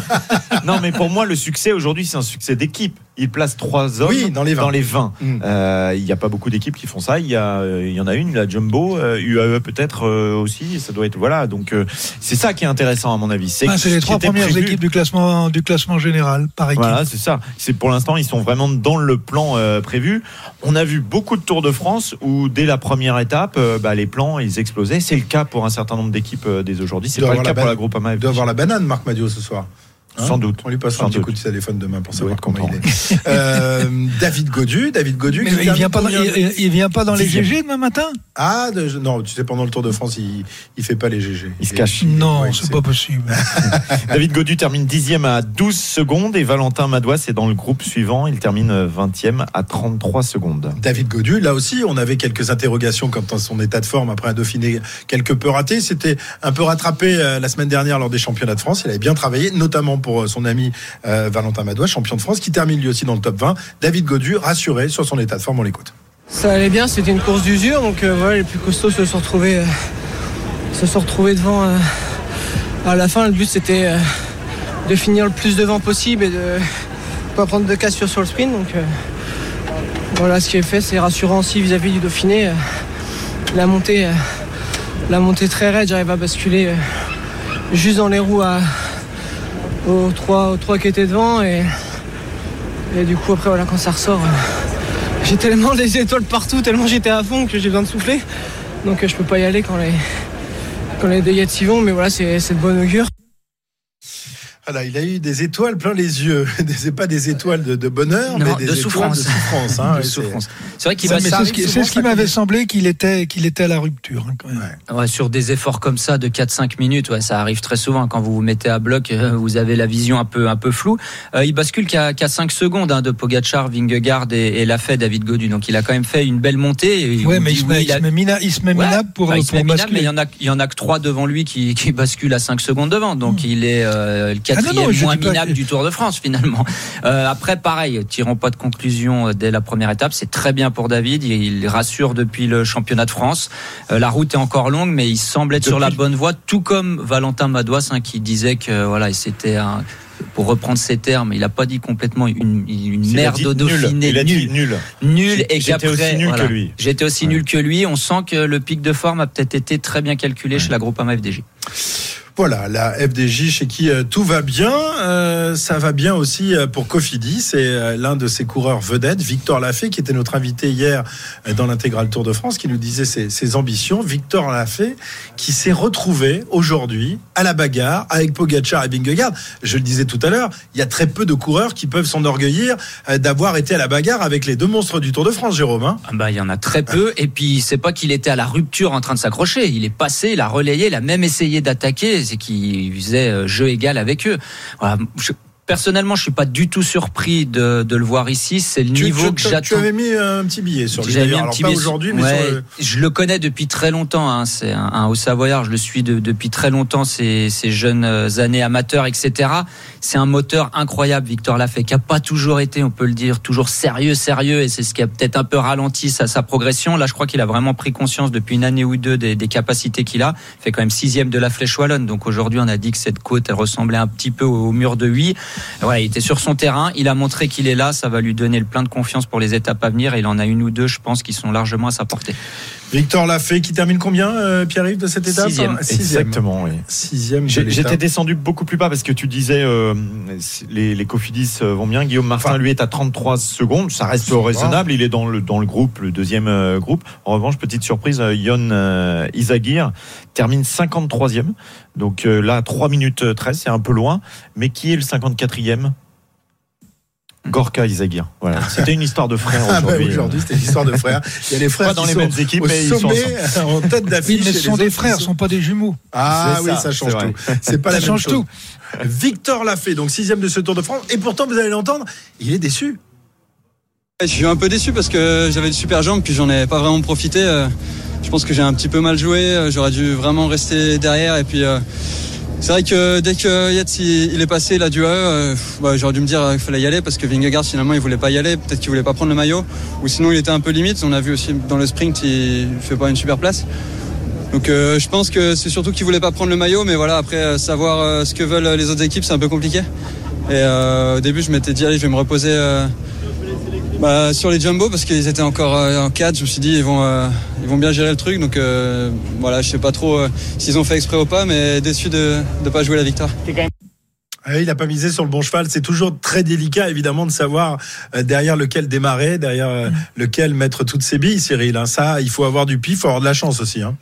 non, mais pour moi, le succès aujourd'hui, c'est un succès d'équipe. Il place trois hommes Oui, dans les 20. 20. Mm. Euh, il n'y a pas beaucoup d'équipes qui font ça. Il y, a, euh, il y en a une, la Jumbo, euh, UAE peut-être euh, aussi. Ça doit être voilà. Donc euh, c'est ça qui est intéressant à mon avis. Ah, C'est les trois premières prévu- équipes du classement, du classement général, par équipe. Voilà, c'est ça. C'est pour l'instant, ils sont vraiment dans le plan euh, prévu. On a vu beaucoup de Tours de France où dès la première étape, euh, bah, les plans ils explosaient. C'est le cas pour un certain nombre d'équipes euh, dès aujourd'hui. C'est pas le cas pour la Groupama. Il doit avoir la banane, Marc Madio, ce soir. Hein Sans doute. On lui passera Sans un petit coup de téléphone demain pour savoir comment content. il est. Euh, David Godu, David Godu. Mais il vient pas, dans, il, il vient pas dans les. GG demain matin Ah, de- non, tu sais, pendant le Tour de France, il, il fait pas les GG. Il se cache. Non, ouais, c'est c'est- pas possible. David Godu termine dixième à 12 secondes et Valentin Madouas est dans le groupe suivant. Il termine 20e à 33 secondes. David Godu, là aussi, on avait quelques interrogations quant à son état de forme après un Dauphiné quelque peu raté. C'était un peu rattrapé euh, la semaine dernière lors des championnats de France. Il avait bien travaillé, notamment pour euh, son ami euh, Valentin Madois, champion de France, qui termine lui aussi dans le top 20. David Godu, rassuré sur son état de forme, on l'écoute. Ça allait bien, c'était une course d'usure, donc euh, voilà, les plus costauds se sont retrouvés, se sont retrouvés devant. à la fin, le but c'était de finir le plus devant possible et de pas prendre de cassure sur le sprint. Donc voilà, ce qui est fait, c'est rassurant aussi vis-à-vis du Dauphiné. la montée, la montée très raide, j'arrive à basculer juste dans les roues à- aux trois, aux trois qui étaient devant et, et du coup après voilà quand ça ressort. euh, j'ai tellement des étoiles partout, tellement j'étais à fond que j'ai besoin de souffler. Donc euh, je peux pas y aller quand les, quand les s'y vont, mais voilà, c'est de bonne augure. Voilà, il a eu des étoiles plein les yeux. C'est pas des étoiles de, de bonheur, Non, mais des de étoiles souffrance. de souffrance. hein. De souffrance. C'est vrai qu'il va c'est ce qui, ce m'avait semblé qu'il était, qu'il était à la rupture. hein, quand même. Ouais, sur des efforts comme ça de 4-5 minutes, ouais, ça arrive très souvent quand vous vous mettez à bloc, euh, vous avez la vision un peu un peu floue. Euh, il bascule qu'à qu'à 5 secondes hein, de Pogacar, Vingegaard et, et Lafay, David Godu. Donc il a quand même fait une belle montée. Mais il oui, il a- il se met Ouais. minable pour, Enfin, il se pour met minable, basculer. mais il y en a il y en a que trois devant lui qui, qui basculent à 5 secondes devant. Donc il est euh, le quatrième Ah non, je moins minable du Tour de France finalement. Euh, après pareil, tirons pas de conclusion euh, dès la première étape. C'est très bien pour David. Il, il rassure depuis le championnat de France. Euh, la route est encore longue, mais il semble être sur la bonne voie, tout comme Valentin Madouas hein, qui disait que voilà, c'était un pour reprendre ses termes, il n'a pas dit complètement une, merde au. Dauphiné, Il a dit nul, nul. et J'étais aussi nul voilà, que lui. J'étais aussi Ouais. nul que lui. On sent que le pic de forme a peut-être été très bien calculé chez la Groupama FDJ. Voilà, la FDJ chez qui euh, tout va bien. Euh, ça va bien aussi euh, pour Cofidis. C'est l'un de ses coureurs vedettes, Victor Lafay, qui était notre invité hier dans l'intégral Tour de France, qui nous disait ses, ambitions. Victor Lafay, qui s'est retrouvé aujourd'hui à la bagarre avec Pogacar et Vingegaard. Je le disais tout à l'heure, il y a très peu de coureurs qui peuvent s'enorgueillir d'avoir été à la bagarre avec les deux monstres du Tour de France, Jérôme. hein. Ah bah, il y en a très peu. Et puis, c'est pas qu'il était à la rupture en train de s'accrocher. Il est passé, il a relayé, il a même essayé d'attaquer. C'est qu'il faisait euh, jeu égal avec eux. Personnellement, je suis pas du tout surpris de, de le voir ici. C'est le Tu, niveau tu- que tu j'attends. avais mis un petit billet sur lui. J'avais mis un Alors petit pas billet- aujourd'hui, mais Ouais, sur le- je le connais depuis très longtemps. hein. C'est un, un haut Savoyard. Je le suis de- depuis très longtemps. Ces, ces jeunes euh, années amateurs, etc. C'est un moteur incroyable, Victor Lafay, qui a pas toujours été, on peut le dire, toujours sérieux, sérieux. Et c'est ce qui a peut-être un peu ralenti sa, sa progression. Là, je crois qu'il a vraiment pris conscience depuis une année ou deux des, des capacités qu'il a. Il fait quand même sixième de la Flèche Wallonne. Donc aujourd'hui, on a dit que cette côte, elle ressemblait un petit peu au, au mur de Huy. Voilà, il était sur son terrain. Il a montré qu'il est là. Ça va lui donner le plein de confiance pour les étapes à venir. Et il en a une ou deux, je pense, qui sont largement à sa portée. Victor Lafay qui termine combien, euh, Pierre-Yves, de cette étape Sixième. Exactement, oui. Sixième. J'étais descendu beaucoup plus bas parce que tu disais euh, les, les Cofidis euh, vont bien. Guillaume Martin, lui, est à 33 secondes. Ça reste raisonnable. Il est dans le, dans le groupe, le deuxième euh, groupe. En revanche, petite surprise, Yon euh, Izagir termine 53e. Donc euh, là, 3 minutes 13, c'est un peu loin. Mais qui est le 54e Gorka Izagir. Voilà. C'était une histoire de frère Ah bah, aujourd'hui. aujourd'hui, c'était l'histoire de frères. Il y a les frères Pas dans qui les sont mêmes équipes, au mais ils sont en tête Oui, d'affiche. et ce sont des ils frères, ce sont pas des jumeaux. Ah oui, ça, ça change tout. C'est pas Ça la même change chose. tout. Victor Lafay, donc sixième de ce Tour de France. Et pourtant, vous allez l'entendre, il est déçu. Je suis un peu déçu parce que j'avais de super jambes puis j'en ai pas vraiment profité. Je pense que j'ai un petit peu mal joué. Euh, J'aurais dû vraiment rester derrière et puis euh, c'est vrai que dès que Yates il il est passé là du AE, euh, bah, j'aurais dû me dire qu'il fallait y aller parce que Vingegaard finalement il voulait pas y aller. Peut-être qu'il voulait pas prendre le maillot ou sinon il était un peu limite. On a vu aussi dans le sprint il fait pas une super place. Donc euh, je pense que c'est surtout qu'il voulait pas prendre le maillot, mais voilà après savoir ce que veulent les autres équipes c'est un peu compliqué. Et au début je m'étais dit allez je vais me reposer bah, sur les jumbo parce qu'ils étaient encore euh, en 4 je me suis dit ils vont euh, ils vont bien gérer le truc donc euh, voilà je sais pas trop euh, s'ils ont fait exprès ou pas mais déçu de ne pas jouer la victoire. Ah, il n'a pas misé sur le bon cheval. C'est toujours très délicat, évidemment, de savoir euh, derrière lequel démarrer, derrière euh, lequel mettre toutes ses billes, Cyril. hein. Ça, il faut avoir du pif, il faut avoir de la chance aussi. hein.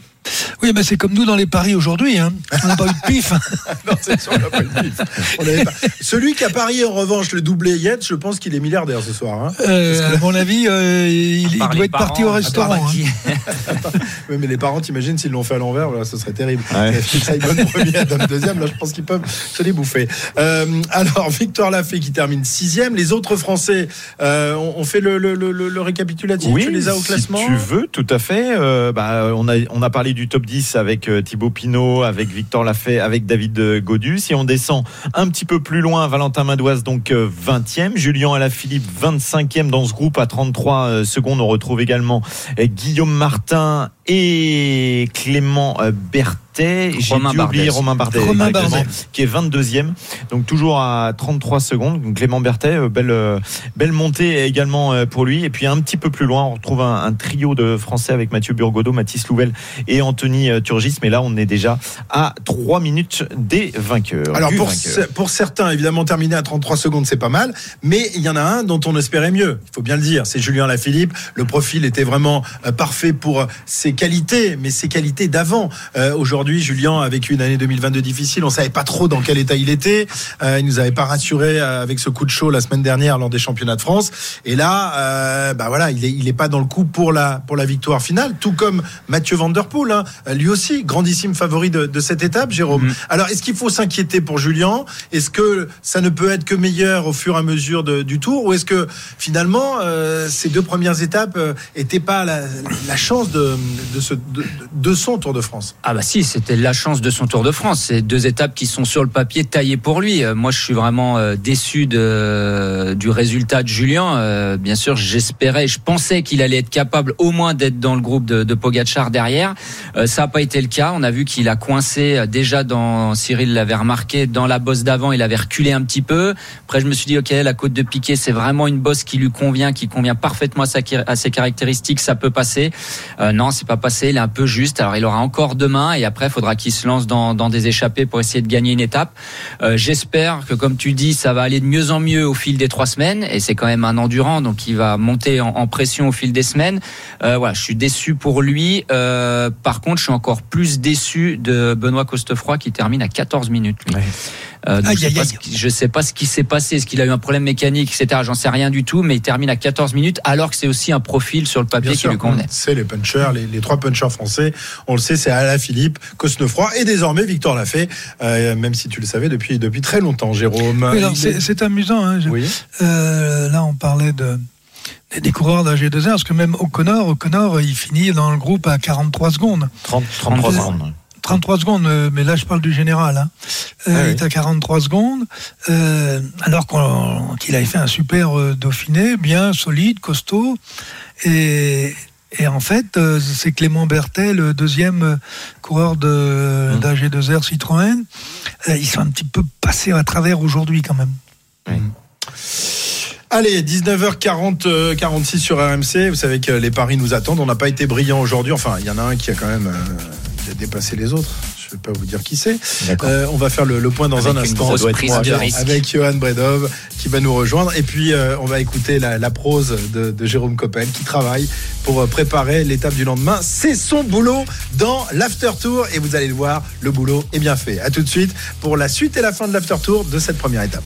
Oui, mais c'est comme nous dans les paris aujourd'hui. Hein. On n'a pas eu de pif. Non, c'est sûr, on n'a pas eu de pif. On n'avait pas- Celui qui a parié, en revanche, le doublé Yates, je pense qu'il est milliardaire ce soir. hein. Euh, à mon avis, euh, il, doit être parti au restaurant. hein. Oui, mais les parents, t'imagines, s'ils l'ont fait à l'envers, là, ce serait terrible. Ouais. Simon premier, Adam deuxième, là, je pense qu'ils peuvent se les bouffer. Euh, alors, Victor Lafay qui termine sixième. Les autres Français, euh, on, on fait le, le, le, le- le récapitulatif. tu les as au classement Si tu veux, tout à fait. Euh, bah, on, a, on a parlé du top 10 avec euh, Thibaut Pinot, avec Victor Lafay, avec David euh, Godu. Si on descend un petit peu plus loin, Valentin Madoise, donc euh, 20e. Julien Alaphilippe, 25e dans ce groupe à 33 euh, secondes. On retrouve également euh, Guillaume Martin et Clément euh, Berthet. J'ai Romain dû Bardet oublier aussi. Romain Bardet, Romain exactement, Bardet. qui est 22e. Donc toujours à 33 secondes. Donc, Clément Berthet, euh, belle, euh, belle montée également pour lui. Et puis un petit peu plus loin, on retrouve un, un trio de Français avec Mathieu Burgodeau, Mathis Louvel et Anthony Turgis. Mais là, on est déjà à 3 minutes des vainqueurs. Alors pour, vainqueur. ce- pour certains, évidemment, terminer à 33 secondes, c'est pas mal. Mais il y en a un dont on espérait mieux. Il faut bien le dire. C'est Julien Lafilippe. Le profil était vraiment parfait pour ses qualités, mais ses qualités d'avant. Euh, Aujourd'hui, Julien a vécu une année 2022 difficile. On savait pas trop dans quel état il était. Euh, il nous avait pas rassuré euh, avec ce coup de chaud la semaine dernière lors des championnats de France. Et là, euh, bah voilà, il est, il est pas dans le coup pour la pour la victoire finale. Tout comme Mathieu Van Der Poel, hein. lui aussi grandissime favori de, de cette étape, Jérôme. Mhm. Alors, est-ce qu'il faut s'inquiéter pour Julien? Est-ce que ça ne peut être que meilleur au fur et à mesure de- du tour? Ou est-ce que finalement, euh, ces deux premières étapes euh, étaient pas la, la chance de, de, son Tour de France Ah bah si, c'était la chance de son Tour de France. C'est deux étapes qui sont sur le papier taillées pour lui. Euh, Moi, je suis vraiment euh, déçu de, du résultat de Julien. Euh, Bien sûr, j'espérais, je pensais qu'il allait être capable au moins d'être dans le groupe de, de Pogacar derrière. Euh, Ça n'a pas été le cas. On a vu qu'il a coincé euh, déjà dans, Cyril l'avait remarqué, dans la bosse d'avant, il avait reculé un petit peu. Après, je me suis dit, ok, la côte de Piquet, c'est vraiment une bosse qui lui convient, qui convient parfaitement à, ses caractéristiques. Ça peut passer. Euh, non, c'est pas passé. Il est un peu juste. Alors, il aura encore demain et après, faudra qu'il se lance dans, des échappées pour essayer de gagner une étape. Euh, J'espère que, comme tu dis, ça va aller de mieux en mieux au fil des trois semaines. Et c'est quand même un endurant, donc il va monter en, pression au fil des semaines. Euh, voilà, je suis déçu pour lui. Euh, par contre, je suis encore plus déçu de Benoît Costefroy qui termine à 14 minutes. lui. Euh, donc Aïe, je sais aïe, pas aïe. ce qui- je sais pas ce qui s'est passé. Est-ce qu'il a eu un problème mécanique, etc. J'en sais rien du tout, mais il termine à 14 minutes, alors que c'est aussi un profil sur le papier Bien qui sûr, lui convenait. c'est les punchers, les, les trois punchers français. On le sait, c'est Alain Philippe, Cosnefroy et désormais Victor Lafay, euh, même si tu le savais depuis, depuis très longtemps, Jérôme. Oui, c'est est- c'est amusant. hein, je- Oui. Euh, là, on parlait de, des, coureurs d'AG2R, parce que même O'Connor, O'Connor, il finit dans le groupe à 43 secondes. 30, 33 Euh, secondes. 33 secondes, euh, mais là je parle du général. Hein. Euh, Ah il est à 43 secondes, euh, alors qu'on- qu'il avait fait un super euh, Dauphiné, bien solide, costaud. Et, et en fait, euh, c'est Clément Berthet, le deuxième coureur de Mmh. d'AG2R Citroën. Euh, ils sont un petit peu passés à travers aujourd'hui quand même. Allez, 19h40, euh, 46 sur RMC. Vous savez que les paris nous attendent. On n'a pas été brillant aujourd'hui. Enfin, il y en a un qui a quand même euh, a dépassé les autres. Je ne vais pas vous dire qui c'est. Euh, on va faire le, le point dans Avec un instant avec, Johan Bredov qui va nous rejoindre. Et puis, euh, on va écouter la, la prose de, de Jérôme Coppel qui travaille pour euh, préparer l'étape du lendemain. C'est son boulot dans l'After Tour. Et vous allez le voir, le boulot est bien fait. À tout de suite pour la suite et la fin de l'After Tour de cette première étape.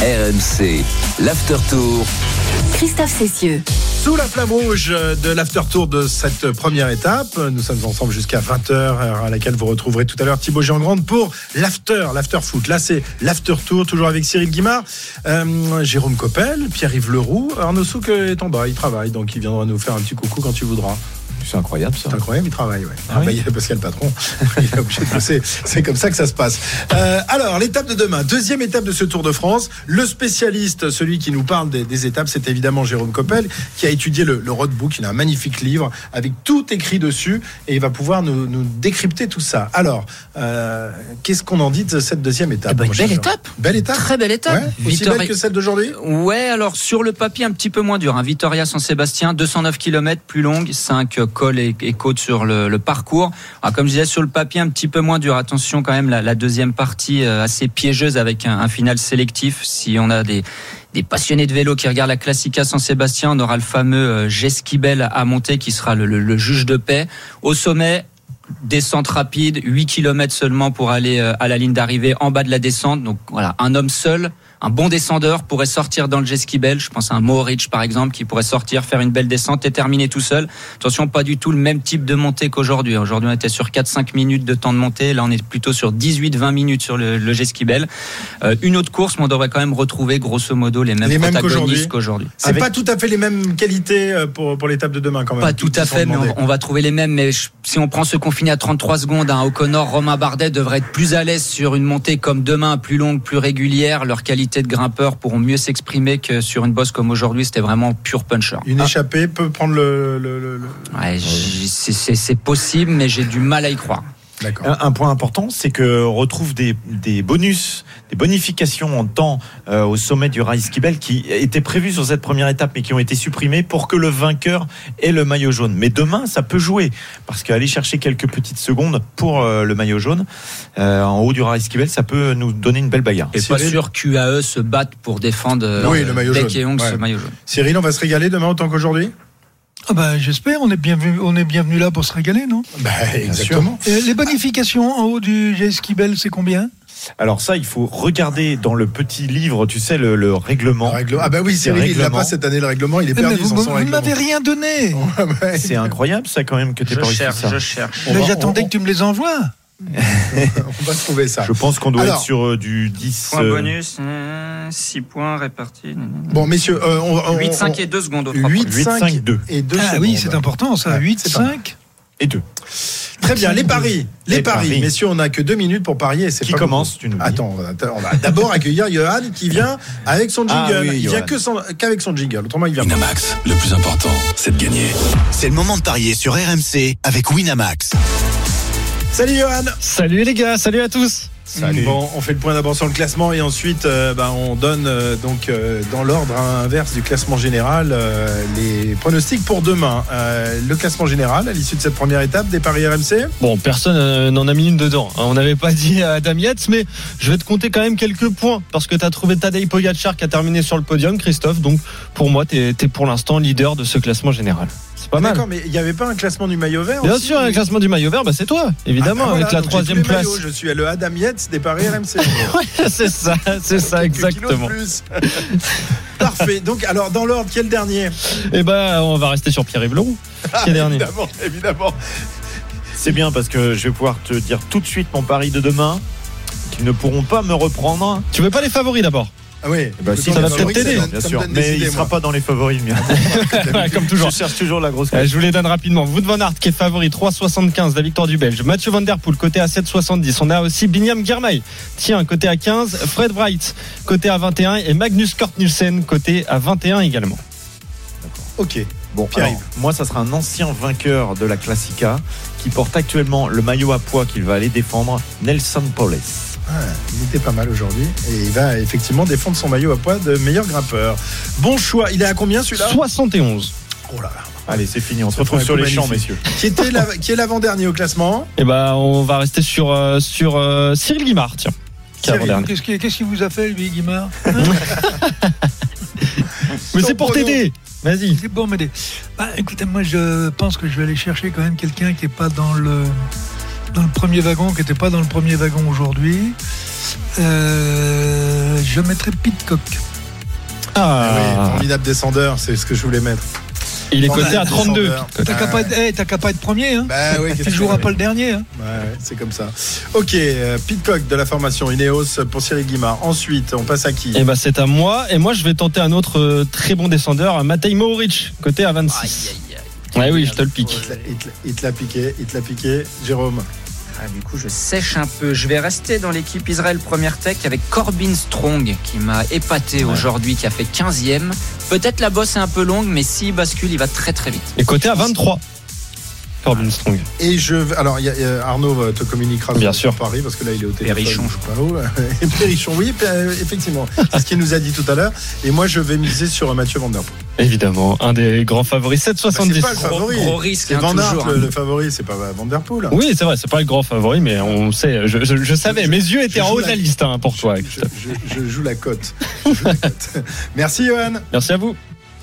RMC, l'After Tour. Christophe Cessieux. Sous la flamme rouge de l'after tour de cette première étape, nous sommes ensemble jusqu'à 20h, heure à laquelle vous retrouverez tout à l'heure Thibaut Jean-Grande pour l'after, l'after foot. Là, c'est l'after tour, toujours avec Cyril Guimard, euh, Jérôme Coppel, Pierre-Yves Leroux. Arnaud Souk est en bas, il travaille, donc il viendra nous faire un petit coucou quand tu voudras. C'est incroyable ça. C'est incroyable, il travaille, ouais. Ah oui bah, parce qu'il y a le patron, il est obligé de bosser. C'est comme ça que ça se passe. Euh, alors, l'étape de demain, deuxième étape de ce Tour de France. Le spécialiste, celui qui nous parle des, des étapes, c'est évidemment Jérôme Coppel, qui a étudié le, le roadbook. Il a un magnifique livre avec tout écrit dessus et il va pouvoir nous, nous décrypter tout ça. Alors, euh, qu'est-ce qu'on en dit de cette deuxième étape? Eh ben, belle étape. Belle étape Très belle étape. Ouais, aussi Victoria- belle que celle d'aujourd'hui? Ouais, alors sur le papier un petit peu moins dur. Hein. Vitoria San Sébastien, 209 km plus longue, 5 cols et, et côtes sur le, parcours. Alors, comme je disais, sur le papier un petit peu moins dur. Attention quand même, la, deuxième partie euh, assez piégeuse avec un, final sélectif. Si on a des, passionnés de vélo qui regardent la Classica San Sébastien, on aura le fameux euh, Jesquibel à monter qui sera le, le- le juge de paix. Au sommet, descente rapide, 8 km seulement pour aller euh, à la ligne d'arrivée en bas de la descente. Donc voilà, un homme seul, un bon descendeur pourrait sortir dans le Jesquibel. Je pense à un Mohoric par exemple qui pourrait sortir, faire une belle descente et terminer tout seul. Attention, pas du tout le même type de montée qu'aujourd'hui. Aujourd'hui, on était sur 4-5 minutes de temps de montée. Là, on est plutôt sur 18-20 minutes sur le, le Jesquibel. Euh, une autre course, mais on devrait quand même retrouver grosso modo les mêmes Les mêmes protagonistes qu'aujourd'hui. qu'aujourd'hui. C'est pas tout à fait les mêmes qualités euh, pour, pour l'étape de demain quand même. Pas tout à fait, mais on, on va trouver les mêmes. Mais je- si on prend ceux qu'on finit à 33 secondes, un O'Connor, Romain Bardet devrait être plus à l'aise sur une montée comme demain, plus longue, plus régulière. Leur qualité de grimpeur pourront mieux s'exprimer que sur une bosse comme aujourd'hui. C'était vraiment pur puncher. Une échappée peut prendre le. Ouais, c'est possible, mais j'ai du mal à y croire. Un, un point important, c'est que on retrouve des, des bonus, des bonifications en temps euh, au sommet du Race Kibel qui étaient prévus sur cette première étape, mais qui ont été supprimés pour que le vainqueur ait le maillot jaune. Mais demain, ça peut jouer parce qu'aller chercher quelques petites secondes pour euh, le maillot jaune euh, en haut du Race Kibel, ça peut nous donner une belle bagarre. Et pas sûr qu'UAE se batte pour défendre euh, Oui, le maillot jaune. Ouais. ce maillot jaune. Cyril, on va se régaler demain autant qu'aujourd'hui? Ah ben, J'espère, on est bienvenu, on est bienvenu là pour se régaler, non? Bah, Exactement. Euh, Les bonifications en haut du Jesquibel, c'est combien? Alors ça, il faut regarder dans le petit livre, tu sais, le, le règlement. Ah bah oui, C'est il n'a pas cette année le règlement, il est Eh, Mais perdu vous sans vous son ne m'avez rien donné. C'est incroyable ça quand même que tu Je pas cherche, ça. je cherche. Mais va- j'attendais on- que tu me les envoies. On va trouver ça. Je pense qu'on doit Alors- être sur euh, du 10. Point euh, bonus, 6 points répartis. Bon, messieurs, euh, on, on- 8, 5 on- et 2 secondes aux trois 8, premiers. 5, 5, 2. et 2 Ah oui, c'est important ça. Ouais, 8, c'est pas mal. 5. et 2. Très bien, les paris. Les, Les paris. paris. Messieurs, on n'a que deux minutes pour parier. c'est Qui pas commence, tu nous Attends, on va- d'abord accueillir Johan qui vient avec son Ah jingle. oui, il vient Johan. que sans- qu'avec son jingle. Autrement, il vient pas. Winamax, le plus important, c'est de gagner. C'est le moment de parier sur RMC avec Winamax. Salut Johan Salut les gars, salut à tous. Bon, on fait le point d'abord sur le classement et ensuite euh, bah, on donne euh, donc euh, dans l'ordre inverse du classement général euh, les pronostics pour demain. Euh, le classement général à l'issue de cette première étape des paris RMC. Bon, personne euh, n'en a mis une dedans. hein. On n'avait pas dit à Adam Yates, mais je vais te compter quand même quelques points parce que tu as trouvé Tadej Pogacar qui a terminé sur le podium, Christophe. Donc pour moi, tu es, pour l'instant leader de ce classement général. C'est pas mal. D'accord, mais il n'y avait pas un classement du maillot vert Bien aussi sûr, un classement du maillot vert, bah c'est toi, évidemment, Ah, bah voilà, avec la troisième place. maillots. Je suis le Adam Yates des Paris RMC. Ouais, c'est ça, c'est ça, exactement. plus. Parfait. Donc, alors, dans l'ordre, quel dernier? Et ben, on va rester sur Pierre-Yves Leroux, qui est dernier? Évidemment, évidemment. C'est bien parce que je vais pouvoir te dire tout de suite mon pari de demain qu'ils ne pourront pas me reprendre. Tu veux pas les favoris d'abord? Ah oui, Bah, si, ça va bien peut-être sûr, t'aider. Bien sûr, mais il sera pas dans les favoris, le mien. Ouais, Comme toujours. Je cherche toujours la grosse Euh, je vous les donne rapidement. Wout van Aert qui est favori 3,75 la victoire du Belge. Mathieu Van Der Poel côté à 7,70. On a aussi Binyam Girmay. Tiens, côté à 15. Fred Wright côté à 21 et Magnus Kort Nielsen côté à 21 également. Ok. Bon, Pierre-Yves. alors, moi, ça sera un ancien vainqueur de la Classica qui porte actuellement le maillot à poids qu'il va aller défendre, Nelson Paules. Ah, il était pas mal aujourd'hui et il va effectivement défendre son maillot à poids de meilleur grimpeur. Bon choix. Il est à combien celui-là? 71. Oh là là. Allez, c'est fini, on se retrouve sur les champs, messieurs. Qui, était la- qui est l'avant-dernier au classement? Et ben, on va rester sur, euh, sur euh, Cyril Guimard, tiens. Qu'est-ce qu'il vous a fait, lui, Guimard? Mais c'est pour t'aider. Vas-y. C'est bon, m'aider. Bah, écoutez, moi, je pense que je vais aller chercher quand même quelqu'un qui n'est pas dans le, dans le premier wagon, qui n'était pas dans le premier wagon aujourd'hui. Euh, je mettrai Pitcock. Ah oui, Ah, formidable descendeur, c'est ce que je voulais mettre. il est Oh, coté bah, à 32. descendeur. T'as qu'à pas, être- eh, t'as qu'à pas être premier. Hein. Bah oui, tu joueras pas le dernier. Hein. Ouais, ouais, c'est comme ça. Ok, euh, Pitcock de la formation Ineos pour Cyril Guimard. Ensuite, on passe à qui? Et ben, c'est à moi. Et moi, je vais tenter un autre euh, très bon descendeur, Matej Mohoric, côté à 26. Ouais, oui, je te le pique. Il te l'a piqué, il te l'a piqué. Jérôme. Ah, du coup, je sèche un peu. Je vais rester dans l'équipe Israël Première Tech avec Corbin Strong qui m'a épaté aujourd'hui, qui a fait 15e. Peut-être la bosse est un peu longue, mais s'il bascule, il va très très vite. Et côté à 23. Corbin Strong. Et je vais- alors il y a- il y a- Arnaud euh, te communiquera Bien sur sûr. Paris parce que là il est au téléphone. Perrichon, je sais pas où. Et Perrichon, oui, euh, effectivement. C'est ce qu'il nous a dit tout à l'heure. Et moi je vais miser sur euh, Mathieu Van Der Poel. Évidemment, un des grands favoris, Bah, c'est 7,70. pas le favori. gros risque, C'est hein, Van Aert toujours, le, hein. le favori, c'est pas Van Der Poel. Oui, c'est vrai, c'est pas le grand favori, mais on sait, je, je- je savais, Je- mes yeux étaient en haut de la liste hein, pour toi. Je joue la cote. Merci Johan. Merci à vous.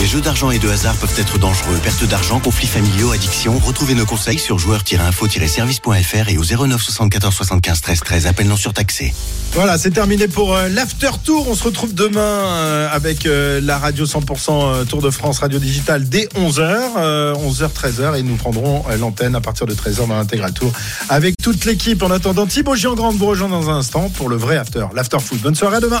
Les jeux d'argent et de hasard peuvent être dangereux. Perte d'argent, conflits familiaux, addiction. Retrouvez nos conseils sur joueurs-info-service.fr et au 09 74 75 13 13. Appel non surtaxé. Voilà, c'est terminé pour euh, l'after tour. On se retrouve demain euh, avec euh, la radio 100% euh, Tour de France radio digitale dès 11h, 11h 13h et nous prendrons l'antenne à partir de 13h dans l'intégral tour avec toute l'équipe. En attendant, Thibaut Giangrande vous rejoint dans un instant pour le vrai after, l'after foot. Bonne soirée à demain.